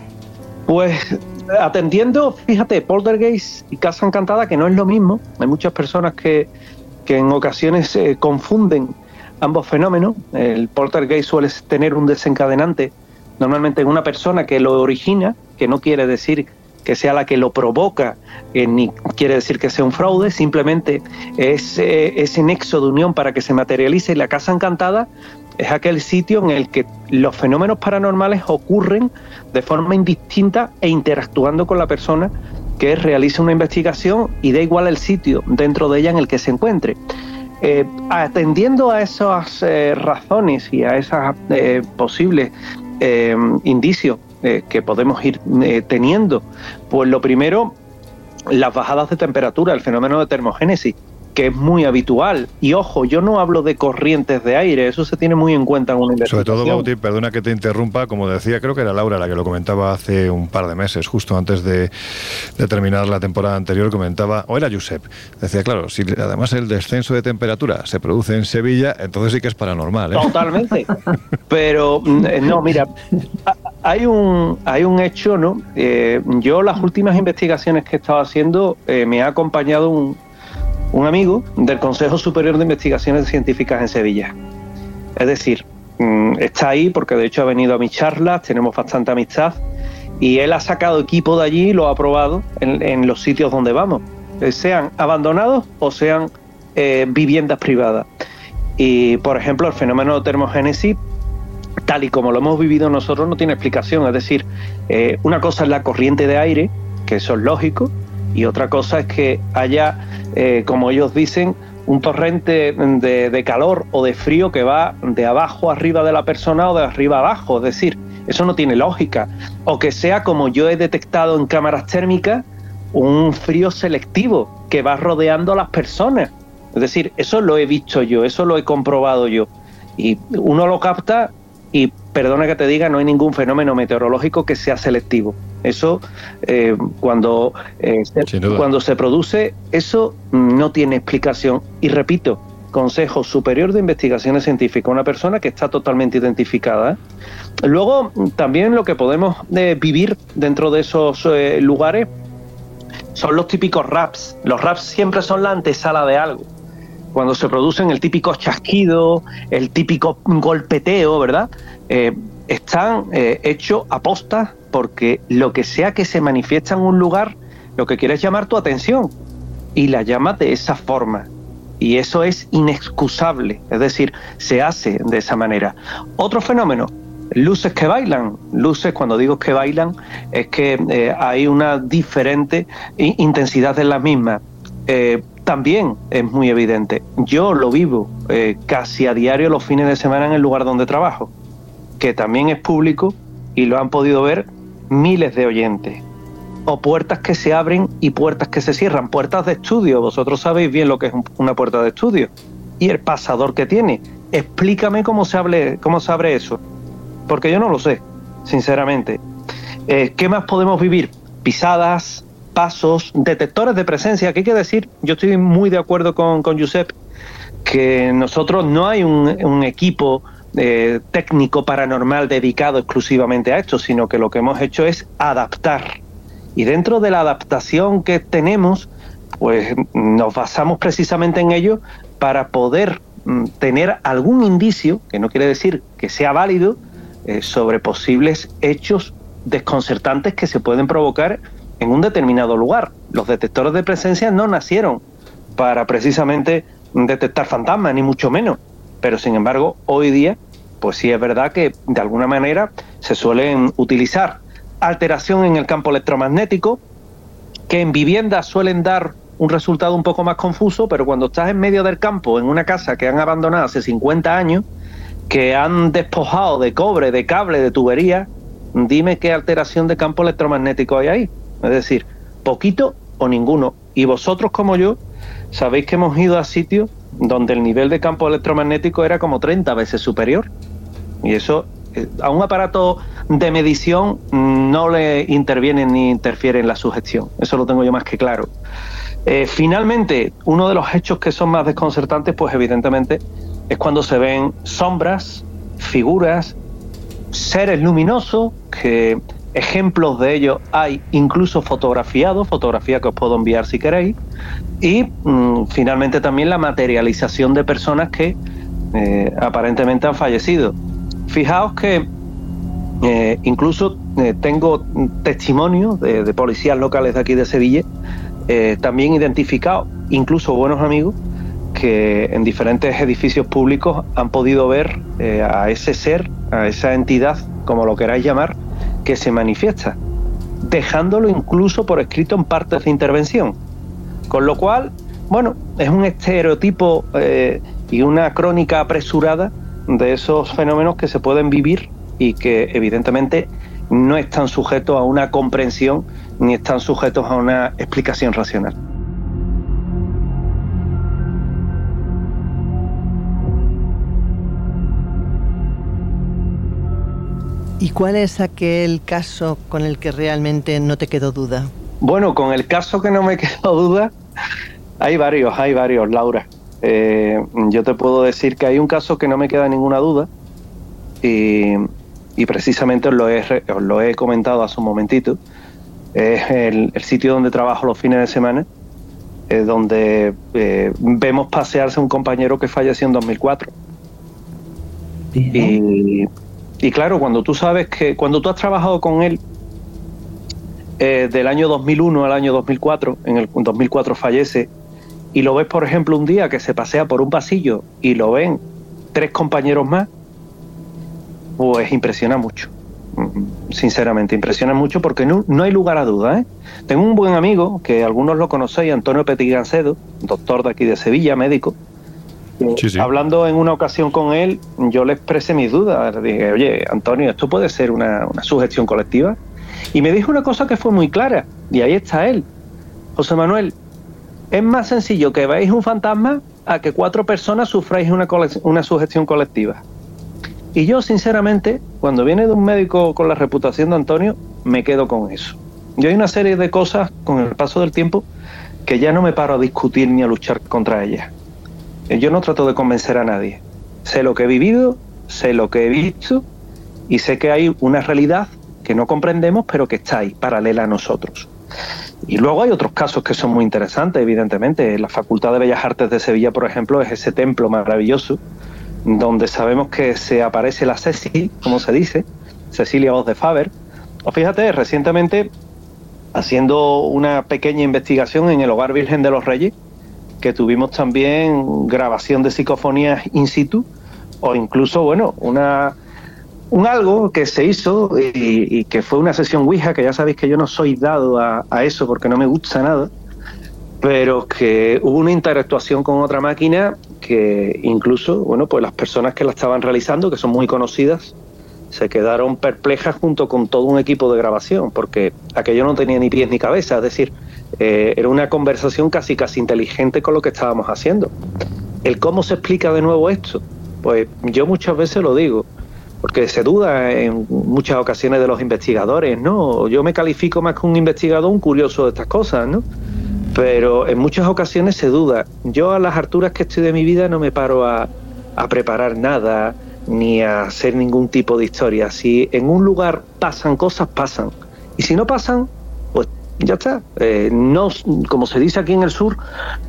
Pues atendiendo, fíjate, poltergeist y casa encantada, que no es lo mismo. Hay muchas personas que, que en ocasiones eh, confunden ambos fenómenos. El poltergeist suele tener un desencadenante normalmente en una persona que lo origina, que no quiere decir que sea la que lo provoca, eh, ni quiere decir que sea un fraude, simplemente es eh, ese nexo de unión para que se materialice. Y la Casa Encantada es aquel sitio en el que los fenómenos paranormales ocurren de forma indistinta e interactuando con la persona que realiza una investigación y da igual el sitio dentro de ella en el que se encuentre. Eh, atendiendo a esas razones y a esas posibles eh, indicios eh, que podemos ir eh, teniendo? Pues lo primero, las bajadas de temperatura, el fenómeno de termogénesis que es muy habitual. Y ojo, yo no hablo de corrientes de aire, eso se tiene muy en cuenta en una investigación. Sobre todo, Bauti, perdona que te interrumpa, como decía, creo que era Laura la que lo comentaba hace un par de meses, justo antes de, de terminar la temporada anterior, comentaba, o era Josep, decía, claro, si además el descenso de temperatura se produce en Sevilla, entonces sí que es paranormal. ¿eh? Totalmente. Pero, mm, no, mira, hay un, hay un hecho, ¿no? Eh, yo las últimas investigaciones que he estado haciendo eh, me ha acompañado un, un amigo del Consejo Superior de Investigaciones Científicas en Sevilla. Es decir, mm, está ahí porque de hecho ha venido a mis charlas, tenemos bastante amistad y él ha sacado equipo de allí y lo ha probado en, en los sitios donde vamos, eh, sean abandonados o sean eh, viviendas privadas. Y por ejemplo, el fenómeno de termogénesis, tal y como lo hemos vivido nosotros, no tiene explicación. Es decir, eh, una cosa es la corriente de aire, que eso es lógico, y otra cosa es que haya, eh, como ellos dicen, un torrente de, de, calor o de frío que va de abajo arriba de la persona o de arriba abajo. Es decir, Eso no tiene lógica. O que sea como yo he detectado en cámaras térmicas, un frío selectivo que va rodeando a las personas. Es decir, eso lo he visto yo, eso lo he comprobado yo. Y uno lo capta y, perdona que te diga, no hay ningún fenómeno meteorológico que sea selectivo. Eso, eh, cuando, eh, se, cuando se produce, eso no tiene explicación. Y repito, Consejo Superior de Investigaciones Científicas, una persona que está totalmente identificada. Luego, también lo que podemos eh, vivir dentro de esos eh, lugares son los típicos raps. Los raps siempre son la antesala de algo. Cuando se producen el típico chasquido, el típico golpeteo, ¿verdad? Eh, están hechos a posta porque lo que sea que se manifiesta en un lugar, lo que quiere es llamar tu atención y la llama de esa forma y eso es inexcusable, es decir, se hace de esa manera. Otro fenómeno, luces que bailan. Luces, cuando digo que bailan, es que eh, hay una diferente intensidad en las mismas. Eh, también es muy evidente. Yo lo vivo eh, casi a diario los fines de semana en el lugar donde trabajo, que también es público y lo han podido ver miles de oyentes o puertas que se abren y puertas que se cierran, puertas de estudio. Vosotros sabéis bien lo que es una puerta de estudio y el pasador que tiene. Explícame cómo se, hable, cómo se abre eso, porque yo no lo sé, sinceramente. Eh, ¿Qué más podemos vivir? Pisadas, pasos, detectores de presencia. ¿Qué hay que decir? Yo estoy muy de acuerdo con, con Josep, que nosotros no hay un, equipo eh, técnico paranormal dedicado exclusivamente a esto, sino que lo que hemos hecho es adaptar y dentro de la adaptación que tenemos, pues nos basamos precisamente en ello para poder mm, tener algún indicio, que no quiere decir que sea válido, eh, sobre posibles hechos desconcertantes que se pueden provocar en un determinado lugar. Los detectores de presencia no nacieron para precisamente detectar fantasmas, ni mucho menos. Pero sin embargo, hoy día, pues sí es verdad que de alguna manera se suelen utilizar alteración en el campo electromagnético, que en viviendas suelen dar un resultado un poco más confuso, pero cuando estás en medio del campo, en una casa que han abandonado hace 50 años, que han despojado de cobre, de cable, de tubería, dime qué alteración de campo electromagnético hay ahí. Es decir, poquito o ninguno. Y vosotros como yo, sabéis que hemos ido a sitios donde el nivel de campo electromagnético era como 30 veces superior. Y eso a un aparato de medición no le interviene ni interfiere en la sugestión. Eso lo tengo yo más que claro. Eh, finalmente, uno de los hechos que son más desconcertantes, pues evidentemente, es cuando se ven sombras, figuras, seres luminosos, que ejemplos de ellos hay incluso fotografiados, fotografía que os puedo enviar si queréis, y mm, finalmente también la materialización de personas que eh, aparentemente han fallecido. Fijaos que eh, incluso eh, tengo testimonio de, policías locales de aquí de Sevilla, también identificados, incluso buenos amigos, que en diferentes edificios públicos han podido ver a ese ser, a esa entidad, como lo queráis llamar, que se manifiesta, dejándolo incluso por escrito en partes de intervención. Con lo cual, bueno, es un estereotipo y una crónica apresurada de esos fenómenos que se pueden vivir y que evidentemente no están sujetos a una comprensión ni están sujetos a una explicación racional. ¿Y cuál es aquel caso con el que realmente no te quedó duda? Bueno, con el caso que no me quedó duda, hay varios, hay varios, Laura. Eh, yo te puedo decir que hay un caso que no me queda ninguna duda y, precisamente os lo, he, lo he comentado hace un momentito. Es el, sitio donde trabajo los fines de semana, es donde eh, vemos pasearse un compañero que falleció en 2004. Y, y, claro, cuando tú sabes que, cuando tú has trabajado con él eh, del año 2001 al año 2004, en el 2004 fallece, y lo ves, por ejemplo, un día que se pasea por un pasillo y lo ven tres compañeros más, pues impresiona mucho. Mm, sinceramente, impresiona mucho porque no, hay lugar a duda. ¿eh? Tengo un buen amigo, que algunos lo conocéis, Antonio Petit Gancedo, doctor de aquí de Sevilla, médico, que Sí, sí. hablando en una ocasión con él, yo le expresé mis dudas. Le dije, oye, Antonio, ¿esto puede ser una, una sugestión colectiva? Y me dijo una cosa que fue muy clara, y ahí está él. José Manuel, es más sencillo que veáis un fantasma a que cuatro personas sufráis una, una sugestión colectiva. Y yo, sinceramente, cuando viene de un médico con la reputación de Antonio, me quedo con eso. Y hay una serie de cosas con el paso del tiempo que ya no me paro a discutir ni a luchar contra ellas. Eh, Yo no trato de convencer a nadie. Sé lo que he vivido, sé lo que he visto y sé que hay una realidad que no comprendemos, pero que está ahí, paralela a nosotros. Y luego hay otros casos que son muy interesantes, evidentemente. La Facultad de Bellas Artes de Sevilla, por ejemplo, es ese templo maravilloso donde sabemos que se aparece la Ceci, como se dice, Cecilia Oz de Faber. O fíjate, recientemente, haciendo una pequeña investigación en el Hogar Virgen de los Reyes, que tuvimos también grabación de psicofonías in situ, o incluso, bueno, una un algo que se hizo y, que fue una sesión Ouija, que ya sabéis que yo no soy dado a, a eso porque no me gusta nada, pero que hubo una interactuación con otra máquina que incluso, bueno, pues las personas que la estaban realizando, que son muy conocidas, se quedaron perplejas junto con todo un equipo de grabación, porque aquello no tenía ni pies ni cabeza, es decir, eh, era una conversación casi casi inteligente con lo que estábamos haciendo. El cómo se explica de nuevo esto, pues yo muchas veces lo digo, porque se duda en muchas ocasiones de los investigadores, ¿no? Yo me califico más que un investigador, un curioso de estas cosas, ¿no? Pero en muchas ocasiones se duda. Yo a las alturas que estoy de mi vida no me paro a, a preparar nada ni a hacer ningún tipo de historia. Si en un lugar pasan cosas, pasan. Y si no pasan, pues ya está. Eh, no, como se dice aquí en el sur,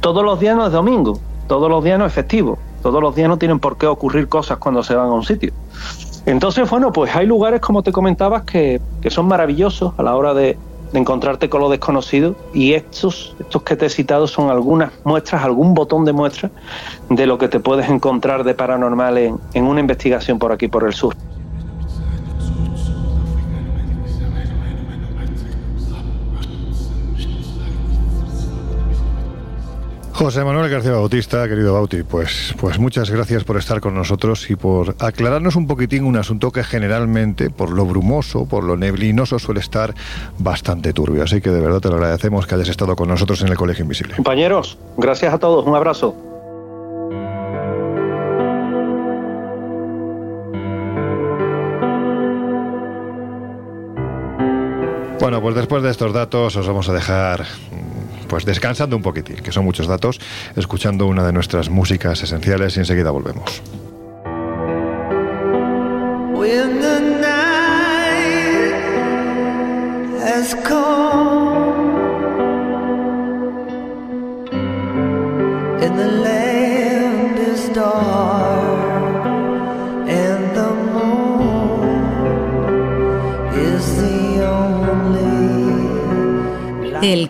todos los días no es domingo, todos los días no es festivo, todos los días no tienen por qué ocurrir cosas cuando se van a un sitio. Entonces, bueno, pues hay lugares, como te comentabas, que, que son maravillosos a la hora de, de encontrarte con lo desconocido y estos, estos que te he citado son algunas muestras, algún botón de muestra de lo que te puedes encontrar de paranormal en, en una investigación por aquí, por el sur. José Manuel García Bautista, querido Bauti, pues, pues muchas gracias por estar con nosotros y por aclararnos un poquitín un asunto que generalmente, por lo brumoso, por lo neblinoso, suele estar bastante turbio. Así que de verdad te lo agradecemos que hayas estado con nosotros en el Colegio Invisible. Compañeros, gracias a todos, un abrazo. Bueno, pues después de estos datos os vamos a dejar pues descansando un poquitín, que son muchos datos, escuchando una de nuestras músicas esenciales y enseguida volvemos.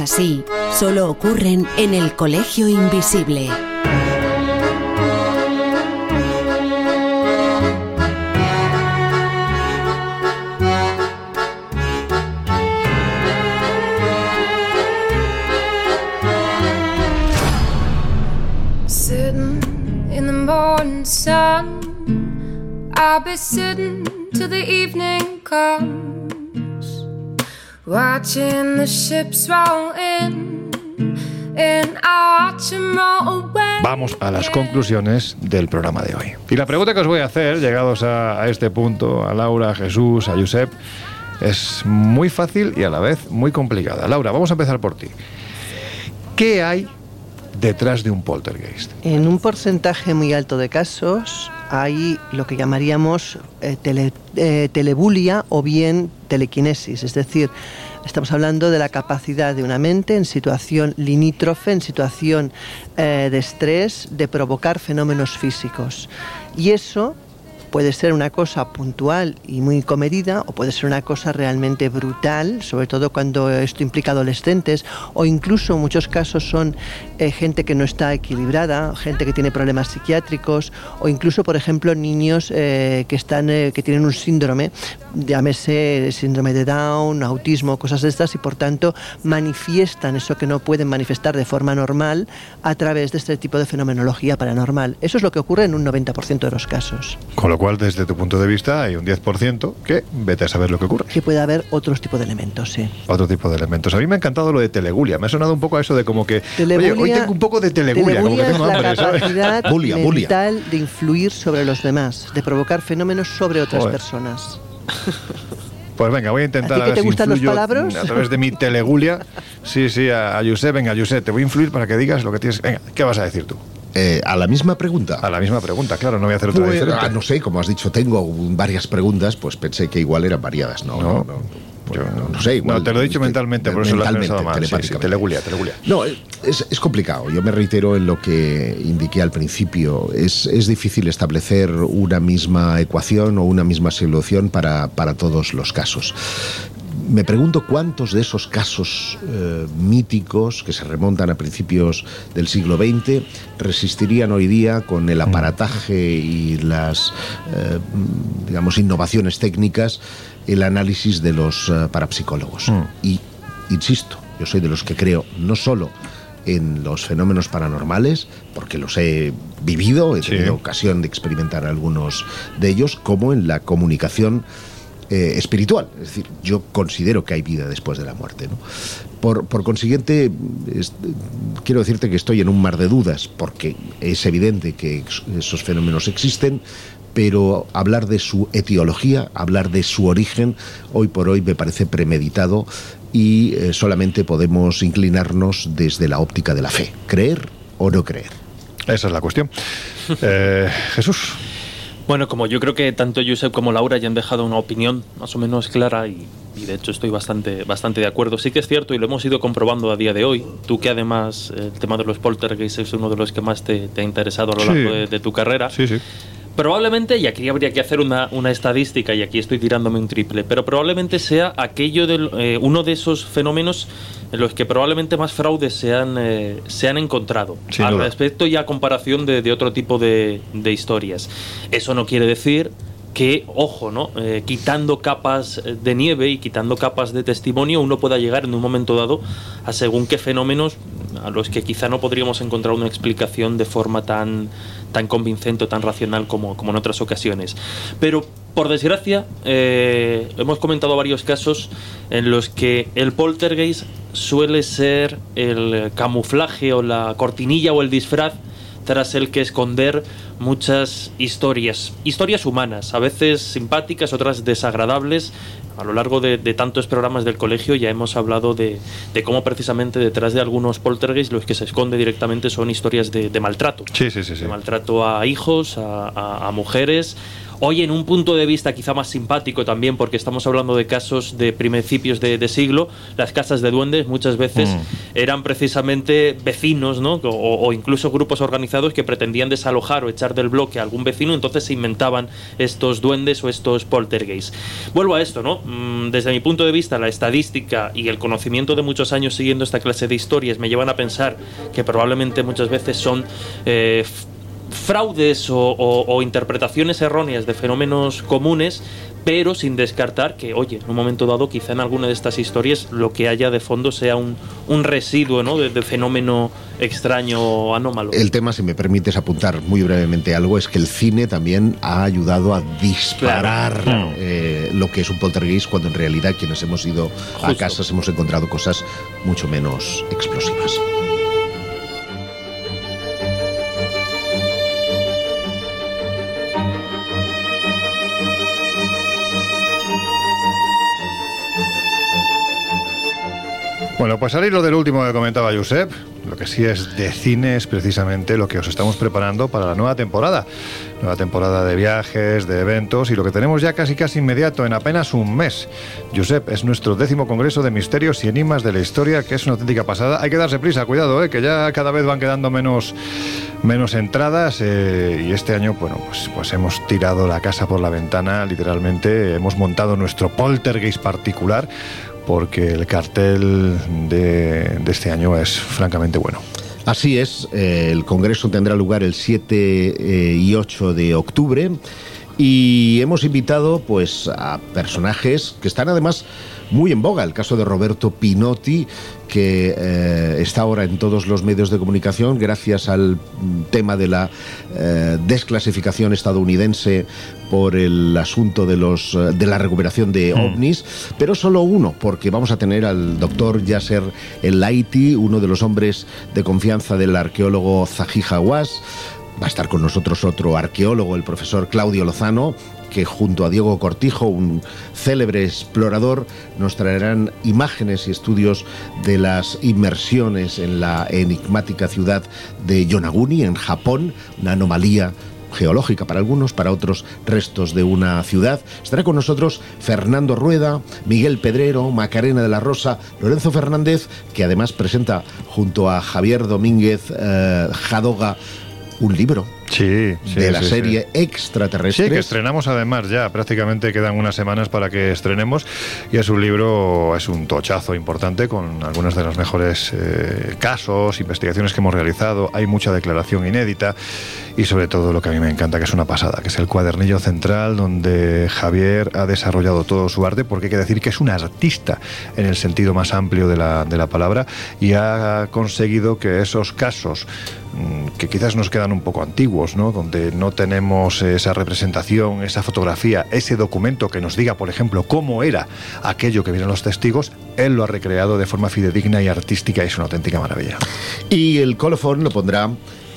Así solo ocurren en el Colegio Invisible. Sun, I'll be sitting till the evening comes, watching the ships roll a las conclusiones del programa de hoy. Y la pregunta que os voy a hacer, llegados a, a este punto, a Laura, a Jesús, a Josep, es muy fácil y a la vez muy complicada. Laura, vamos a empezar por ti. ¿Qué hay detrás de un poltergeist? En un porcentaje muy alto de casos hay lo que llamaríamos eh, tele- eh, telebulia o bien telequinesis, es decir, estamos hablando de la capacidad de una mente en situación limítrofe, en situación eh, de estrés, de provocar fenómenos físicos. Y eso puede ser una cosa puntual y muy comedida o puede ser una cosa realmente brutal, sobre todo cuando esto implica adolescentes o incluso en muchos casos son eh, gente que no está equilibrada, gente que tiene problemas psiquiátricos o incluso, por ejemplo, niños eh, que, están, eh, que tienen un síndrome, llámese síndrome de Down, autismo, cosas de estas y por tanto manifiestan eso que no pueden manifestar de forma normal a través de este tipo de fenomenología paranormal. Eso es lo que ocurre en un 90% de los casos. Cual, desde tu punto de vista, hay un 10% que vete a saber lo que ocurre. Que puede haber otros tipos de elementos, sí. Otro tipo de elementos. A mí me ha encantado lo de telegulia. Me ha sonado un poco a eso de como que, oye, hoy tengo un poco de telegulia, como que tengo es hambre, la capacidad Bulia, bulia. mental de influir sobre los demás, de provocar fenómenos sobre otras Joder. personas. Pues venga, voy a intentar ¿A que ver te si gustan los palabras? a través de mi telegulia. Sí, sí, a, a Josep. Venga, Josep, te voy a influir para que digas lo que tienes. Venga, ¿qué vas a decir tú? Eh, a la misma pregunta. A la misma pregunta, claro, no voy a hacer otra Pues, diferente. ah, no sé, como has dicho, tengo varias preguntas, pues pensé que igual eran variadas. No, no, no. Yo no, no sé, igual. No, te lo he dicho mentalmente, por eso lo has Mentalmente, pensado mal. Sí, sí, telegulia, telegulia. No, es, es complicado. Yo me reitero en lo que indiqué al principio. Es, es difícil establecer una misma ecuación o una misma solución para, para todos los casos. Me pregunto cuántos de esos casos eh, míticos que se remontan a principios del siglo XX resistirían hoy día con el aparataje y las, eh, digamos, innovaciones técnicas el análisis de los eh, parapsicólogos. Y, insisto, yo soy de los que creo no solo en los fenómenos paranormales, porque los he vivido, he tenido ocasión de experimentar algunos de ellos, como en la comunicación eh, espiritual. Es decir, yo considero que hay vida después de la muerte. ¿no? Por, por consiguiente, quiero decirte que estoy en un mar de dudas, porque es evidente que esos fenómenos existen, pero hablar de su etiología, hablar de su origen, hoy por hoy me parece premeditado y eh, solamente podemos inclinarnos desde la óptica de la fe, creer o no creer. Esa es la cuestión. Eh, Jesús. Bueno, como yo creo que tanto Josep como Laura ya han dejado una opinión más o menos clara y, y de hecho estoy bastante, bastante de acuerdo. Sí que es cierto y lo hemos ido comprobando a día de hoy. Tú que además eh, el tema de los poltergeists es uno de los que más te, te ha interesado a lo Sí. largo de, de tu carrera. Sí, sí. Probablemente, y aquí habría que hacer una, una estadística, y aquí estoy tirándome un triple, pero probablemente sea aquello del, eh, uno de esos fenómenos en los que probablemente más fraudes se han, eh, se han encontrado Sin al duda. respecto y a comparación de, de otro tipo de, de historias. Eso no quiere decir que, ojo, ¿no? Eh, quitando capas de nieve y quitando capas de testimonio, uno pueda llegar en un momento dado a según qué fenómenos a los que quizá no podríamos encontrar una explicación de forma tan, tan convincente o tan racional como, como en otras ocasiones. Pero, por desgracia, eh, hemos comentado varios casos en los que el poltergeist suele ser el camuflaje o la cortinilla o el disfraz tras el que esconder muchas historias, historias humanas, a veces simpáticas, otras desagradables. A lo largo de, de tantos programas del colegio ya hemos hablado de, de cómo precisamente detrás de algunos poltergeist los que se esconde directamente son historias de, de maltrato. Sí, sí, sí, sí. De maltrato a hijos, a, a- a mujeres. Hoy en un punto de vista quizá más simpático también, porque estamos hablando de casos de principios de, de siglo, las casas de duendes muchas veces Mm. eran precisamente vecinos, ¿no? O, o incluso grupos organizados que pretendían desalojar o echar del bloque a algún vecino, entonces se inventaban estos duendes o estos poltergeists. Vuelvo a esto, ¿no? Mm, Desde mi punto de vista, la estadística y el conocimiento de muchos años siguiendo esta clase de historias me llevan a pensar que probablemente muchas veces son eh, fraudes o interpretaciones erróneas de fenómenos comunes, pero sin descartar que, oye, en un momento dado, quizá en alguna de estas historias lo que haya de fondo sea un, un residuo ¿no? de, de fenómeno extraño o anómalo. El tema, si me permites apuntar muy brevemente algo, es que el cine también ha ayudado a disparar Claro. eh, lo que es un poltergeist, cuando en realidad quienes hemos ido a casas hemos encontrado cosas mucho menos explosivas. Bueno, pues al hilo del último que comentaba Josep, lo que sí es de cine es precisamente lo que os estamos preparando para la nueva temporada. Nueva temporada de viajes, de eventos y lo que tenemos ya casi casi inmediato en apenas un mes. Josep, es nuestro décimo congreso de misterios y enigmas de la historia, que es una auténtica pasada. Hay que darse prisa, cuidado, eh, que ya cada vez van quedando menos, menos entradas eh, y este año, bueno, pues, pues hemos tirado la casa por la ventana, literalmente. Hemos montado nuestro poltergeist particular porque el cartel de, este año es francamente bueno. Así es, eh, el Congreso tendrá lugar el 7 eh, y 8 de octubre y hemos invitado pues a personajes que están además muy en boga. El caso de Roberto Pinotti, que eh, está ahora en todos los medios de comunicación gracias al mm, tema de la eh, desclasificación estadounidense por el asunto de los de la recuperación de ovnis, pero solo uno, porque vamos a tener al doctor Yasser El Laiti, uno de los hombres de confianza del arqueólogo Zahi Hawass. Va a estar con nosotros otro arqueólogo, el profesor Claudio Lozano, que junto a Diego Cortijo, un célebre explorador, nos traerán imágenes y estudios de las inmersiones en la enigmática ciudad de Yonaguni, en Japón, una anomalía geológica para algunos, para otros restos de una ciudad. Estará con nosotros Fernando Rueda, Miguel Pedrero, Macarena de la Rosa, Lorenzo Fernández, que además presenta junto a Javier Domínguez eh, Jadoga un libro Sí, sí, de la sí, serie sí. Extraterrestres. Sí, que estrenamos además ya, prácticamente quedan unas semanas para que estrenemos y es un libro, es un tochazo importante con algunos de los mejores eh, casos, investigaciones que hemos realizado, hay mucha declaración inédita y sobre todo lo que a mí me encanta, que es una pasada, que es el cuadernillo central donde Javier ha desarrollado todo su arte, porque hay que decir que es un artista en el sentido más amplio de la, de la palabra y ha conseguido que esos casos que quizás nos quedan un poco antiguos, ¿no? donde no tenemos esa representación, esa fotografía, ese documento que nos diga, por ejemplo, cómo era aquello que vieron los testigos, él lo ha recreado de forma fidedigna y artística y es una auténtica maravilla. Y el colofón lo pondrá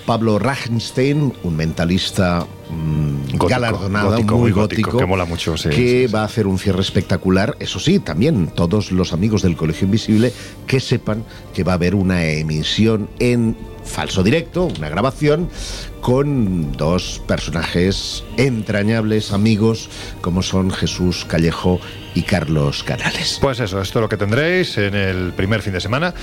Pablo Rachenstein, un mentalista mm, Gótico, galardonado, gótico, muy muy gótico, gótico, que mola mucho, sí, que va a hacer un cierre espectacular. Eso sí, también todos los amigos del Colegio Invisible que sepan que va a haber una emisión en falso directo, una grabación con dos personajes entrañables, amigos, como son Jesús Callejo y Carlos Canales. Pues eso, esto es lo que tendréis en el primer fin de semana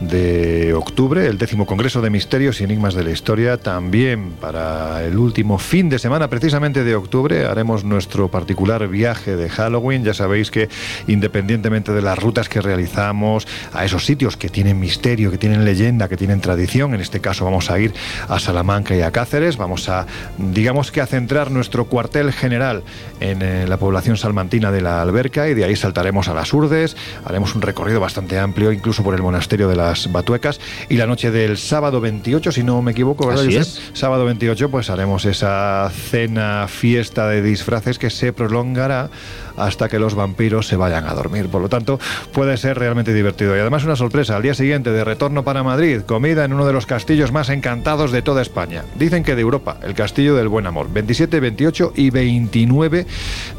de octubre, el décimo Congreso de Misterios y Enigmas de la Historia. También para el último fin de semana, precisamente de octubre, haremos nuestro particular viaje de Halloween. Ya sabéis que independientemente de las rutas que realizamos, a esos sitios que tienen misterio, que tienen leyenda, que tienen tradición, en este caso vamos a ir a Salamanca y a Cáceres, vamos a, digamos que a centrar nuestro cuartel general en eh, la población salmantina de la Alberca y de ahí saltaremos a las Urdes, haremos un recorrido bastante amplio, incluso por el monasterio de las Batuecas y la noche del sábado 28, si no me equivoco, ¿verdad? Así? Sábado 28, pues haremos esa cena fiesta de disfraces que se prolongará hasta que los vampiros se vayan a dormir. Por lo tanto, puede ser realmente divertido. Y además una sorpresa, al día siguiente de retorno para Madrid, comida en uno de los castillos más encantados de toda España. Dicen que de Europa, el Castillo del Buen Amor, 27, 28 y 29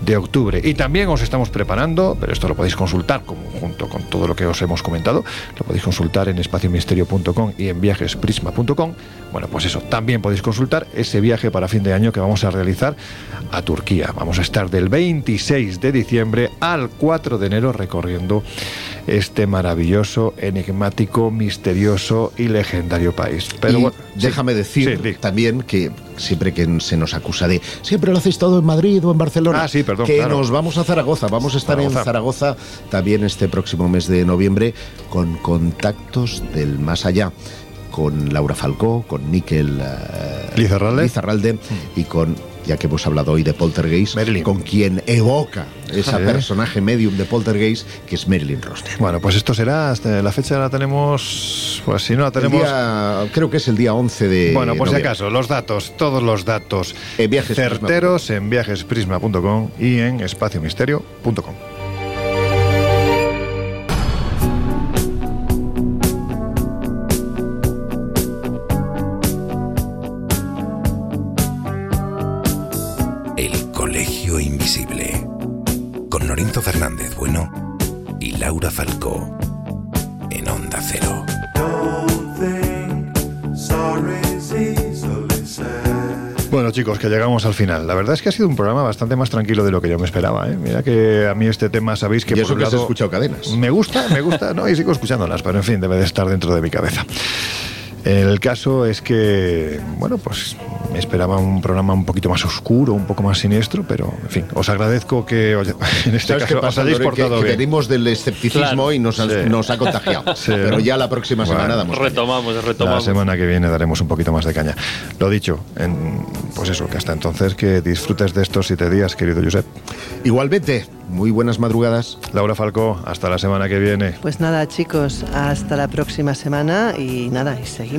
de octubre. Y también os estamos preparando, pero esto lo podéis consultar como, junto con todo lo que os hemos comentado, lo podéis consultar en espaciomisterio.com y en viajesprisma.com. Bueno, pues eso, también podéis consultar ese viaje para fin de año que vamos a realizar a Turquía. Vamos a estar del 26 de diciembre al 4 de enero recorriendo este maravilloso, enigmático, misterioso y legendario país. Pero Y bueno, déjame sí, decir sí, también que siempre que se nos acusa de siempre lo hacéis todo en Madrid o en Barcelona, Ah, sí, perdón, que claro. nos vamos a Zaragoza. Vamos a estar en. Zaragoza también este próximo mes de noviembre con contactos del más allá. Con Laura Falcó, con Níquel eh, Lizarralde. Lizarralde y con, ya que hemos hablado hoy de Poltergeist, con quien evoca Sí. personaje medium de Poltergeist, que es Marilyn Rosner. Bueno, pues esto será, hasta la fecha la tenemos, pues si no la tenemos... día- creo que es el día 11 de Bueno, por si acaso, los datos, todos los datos Viajes certeros en viajesprisma.com y en espaciomisterio.com. Fernández Bueno y Laura Falcó. En Onda Cero. Bueno, chicos, que llegamos al final. La verdad es que ha sido un programa bastante más tranquilo de lo que yo me esperaba. ¿eh? Mira que a mí este tema, sabéis que Y eso por que has lado, escuchado cadenas. Me gusta, me gusta, no, y sigo escuchándolas, pero en fin, debe de estar dentro de mi cabeza. El caso es que, bueno, pues me esperaba un programa un poquito más oscuro, un poco más siniestro, pero en fin, os agradezco que oye, en este ¿Sabes qué caso pasa, os hayáis Lore? Que- portado que, bien. venimos del escepticismo Claro. y nos, Sí. nos ha contagiado. Sí, Pero ya la próxima Bueno. semana damos. caña. Retomamos, La retomamos. semana que viene daremos un poquito más de caña. Lo dicho, en- pues eso, que hasta entonces que disfrutes de estos siete días, querido Josep. Igualmente, muy buenas madrugadas. Laura Falcó, hasta la semana que viene. Pues nada, chicos, hasta la próxima semana y nada, y seguimos.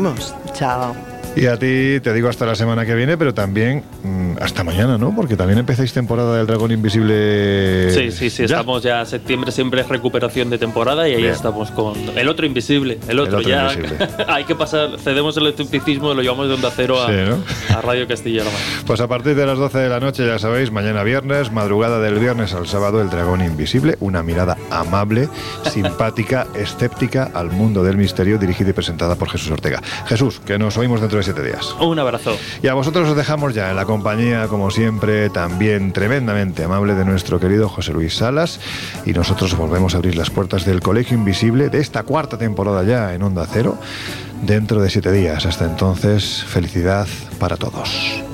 Chao. Y a ti te digo hasta la semana que viene, pero también mm, hasta mañana, ¿no? Porque también empezáis temporada del Dragón Invisible. Sí, sí, sí, Ya. estamos ya septiembre, siempre es recuperación de temporada y ahí Bien. estamos con el otro invisible, el otro, otro ya invisible. hay que pasar, cedemos el escepticismo y lo llevamos de onda cero a, Sí, ¿no? a Radio Castilla-La Mancha. Pues a partir de las 12 de la noche, ya sabéis, mañana viernes, madrugada del viernes al sábado, El Dragón Invisible, una mirada amable, simpática, escéptica al mundo del misterio, dirigida y presentada por Jesús Ortega. Jesús, que nos oímos dentro de siete días. Un abrazo. Y a vosotros os dejamos ya en la compañía, como siempre, también tremendamente amable de nuestro querido José Luis Salas. Y nosotros volvemos a abrir las puertas del Colegio Invisible de esta cuarta temporada ya en Onda Cero dentro de siete días. Hasta entonces, felicidad para todos.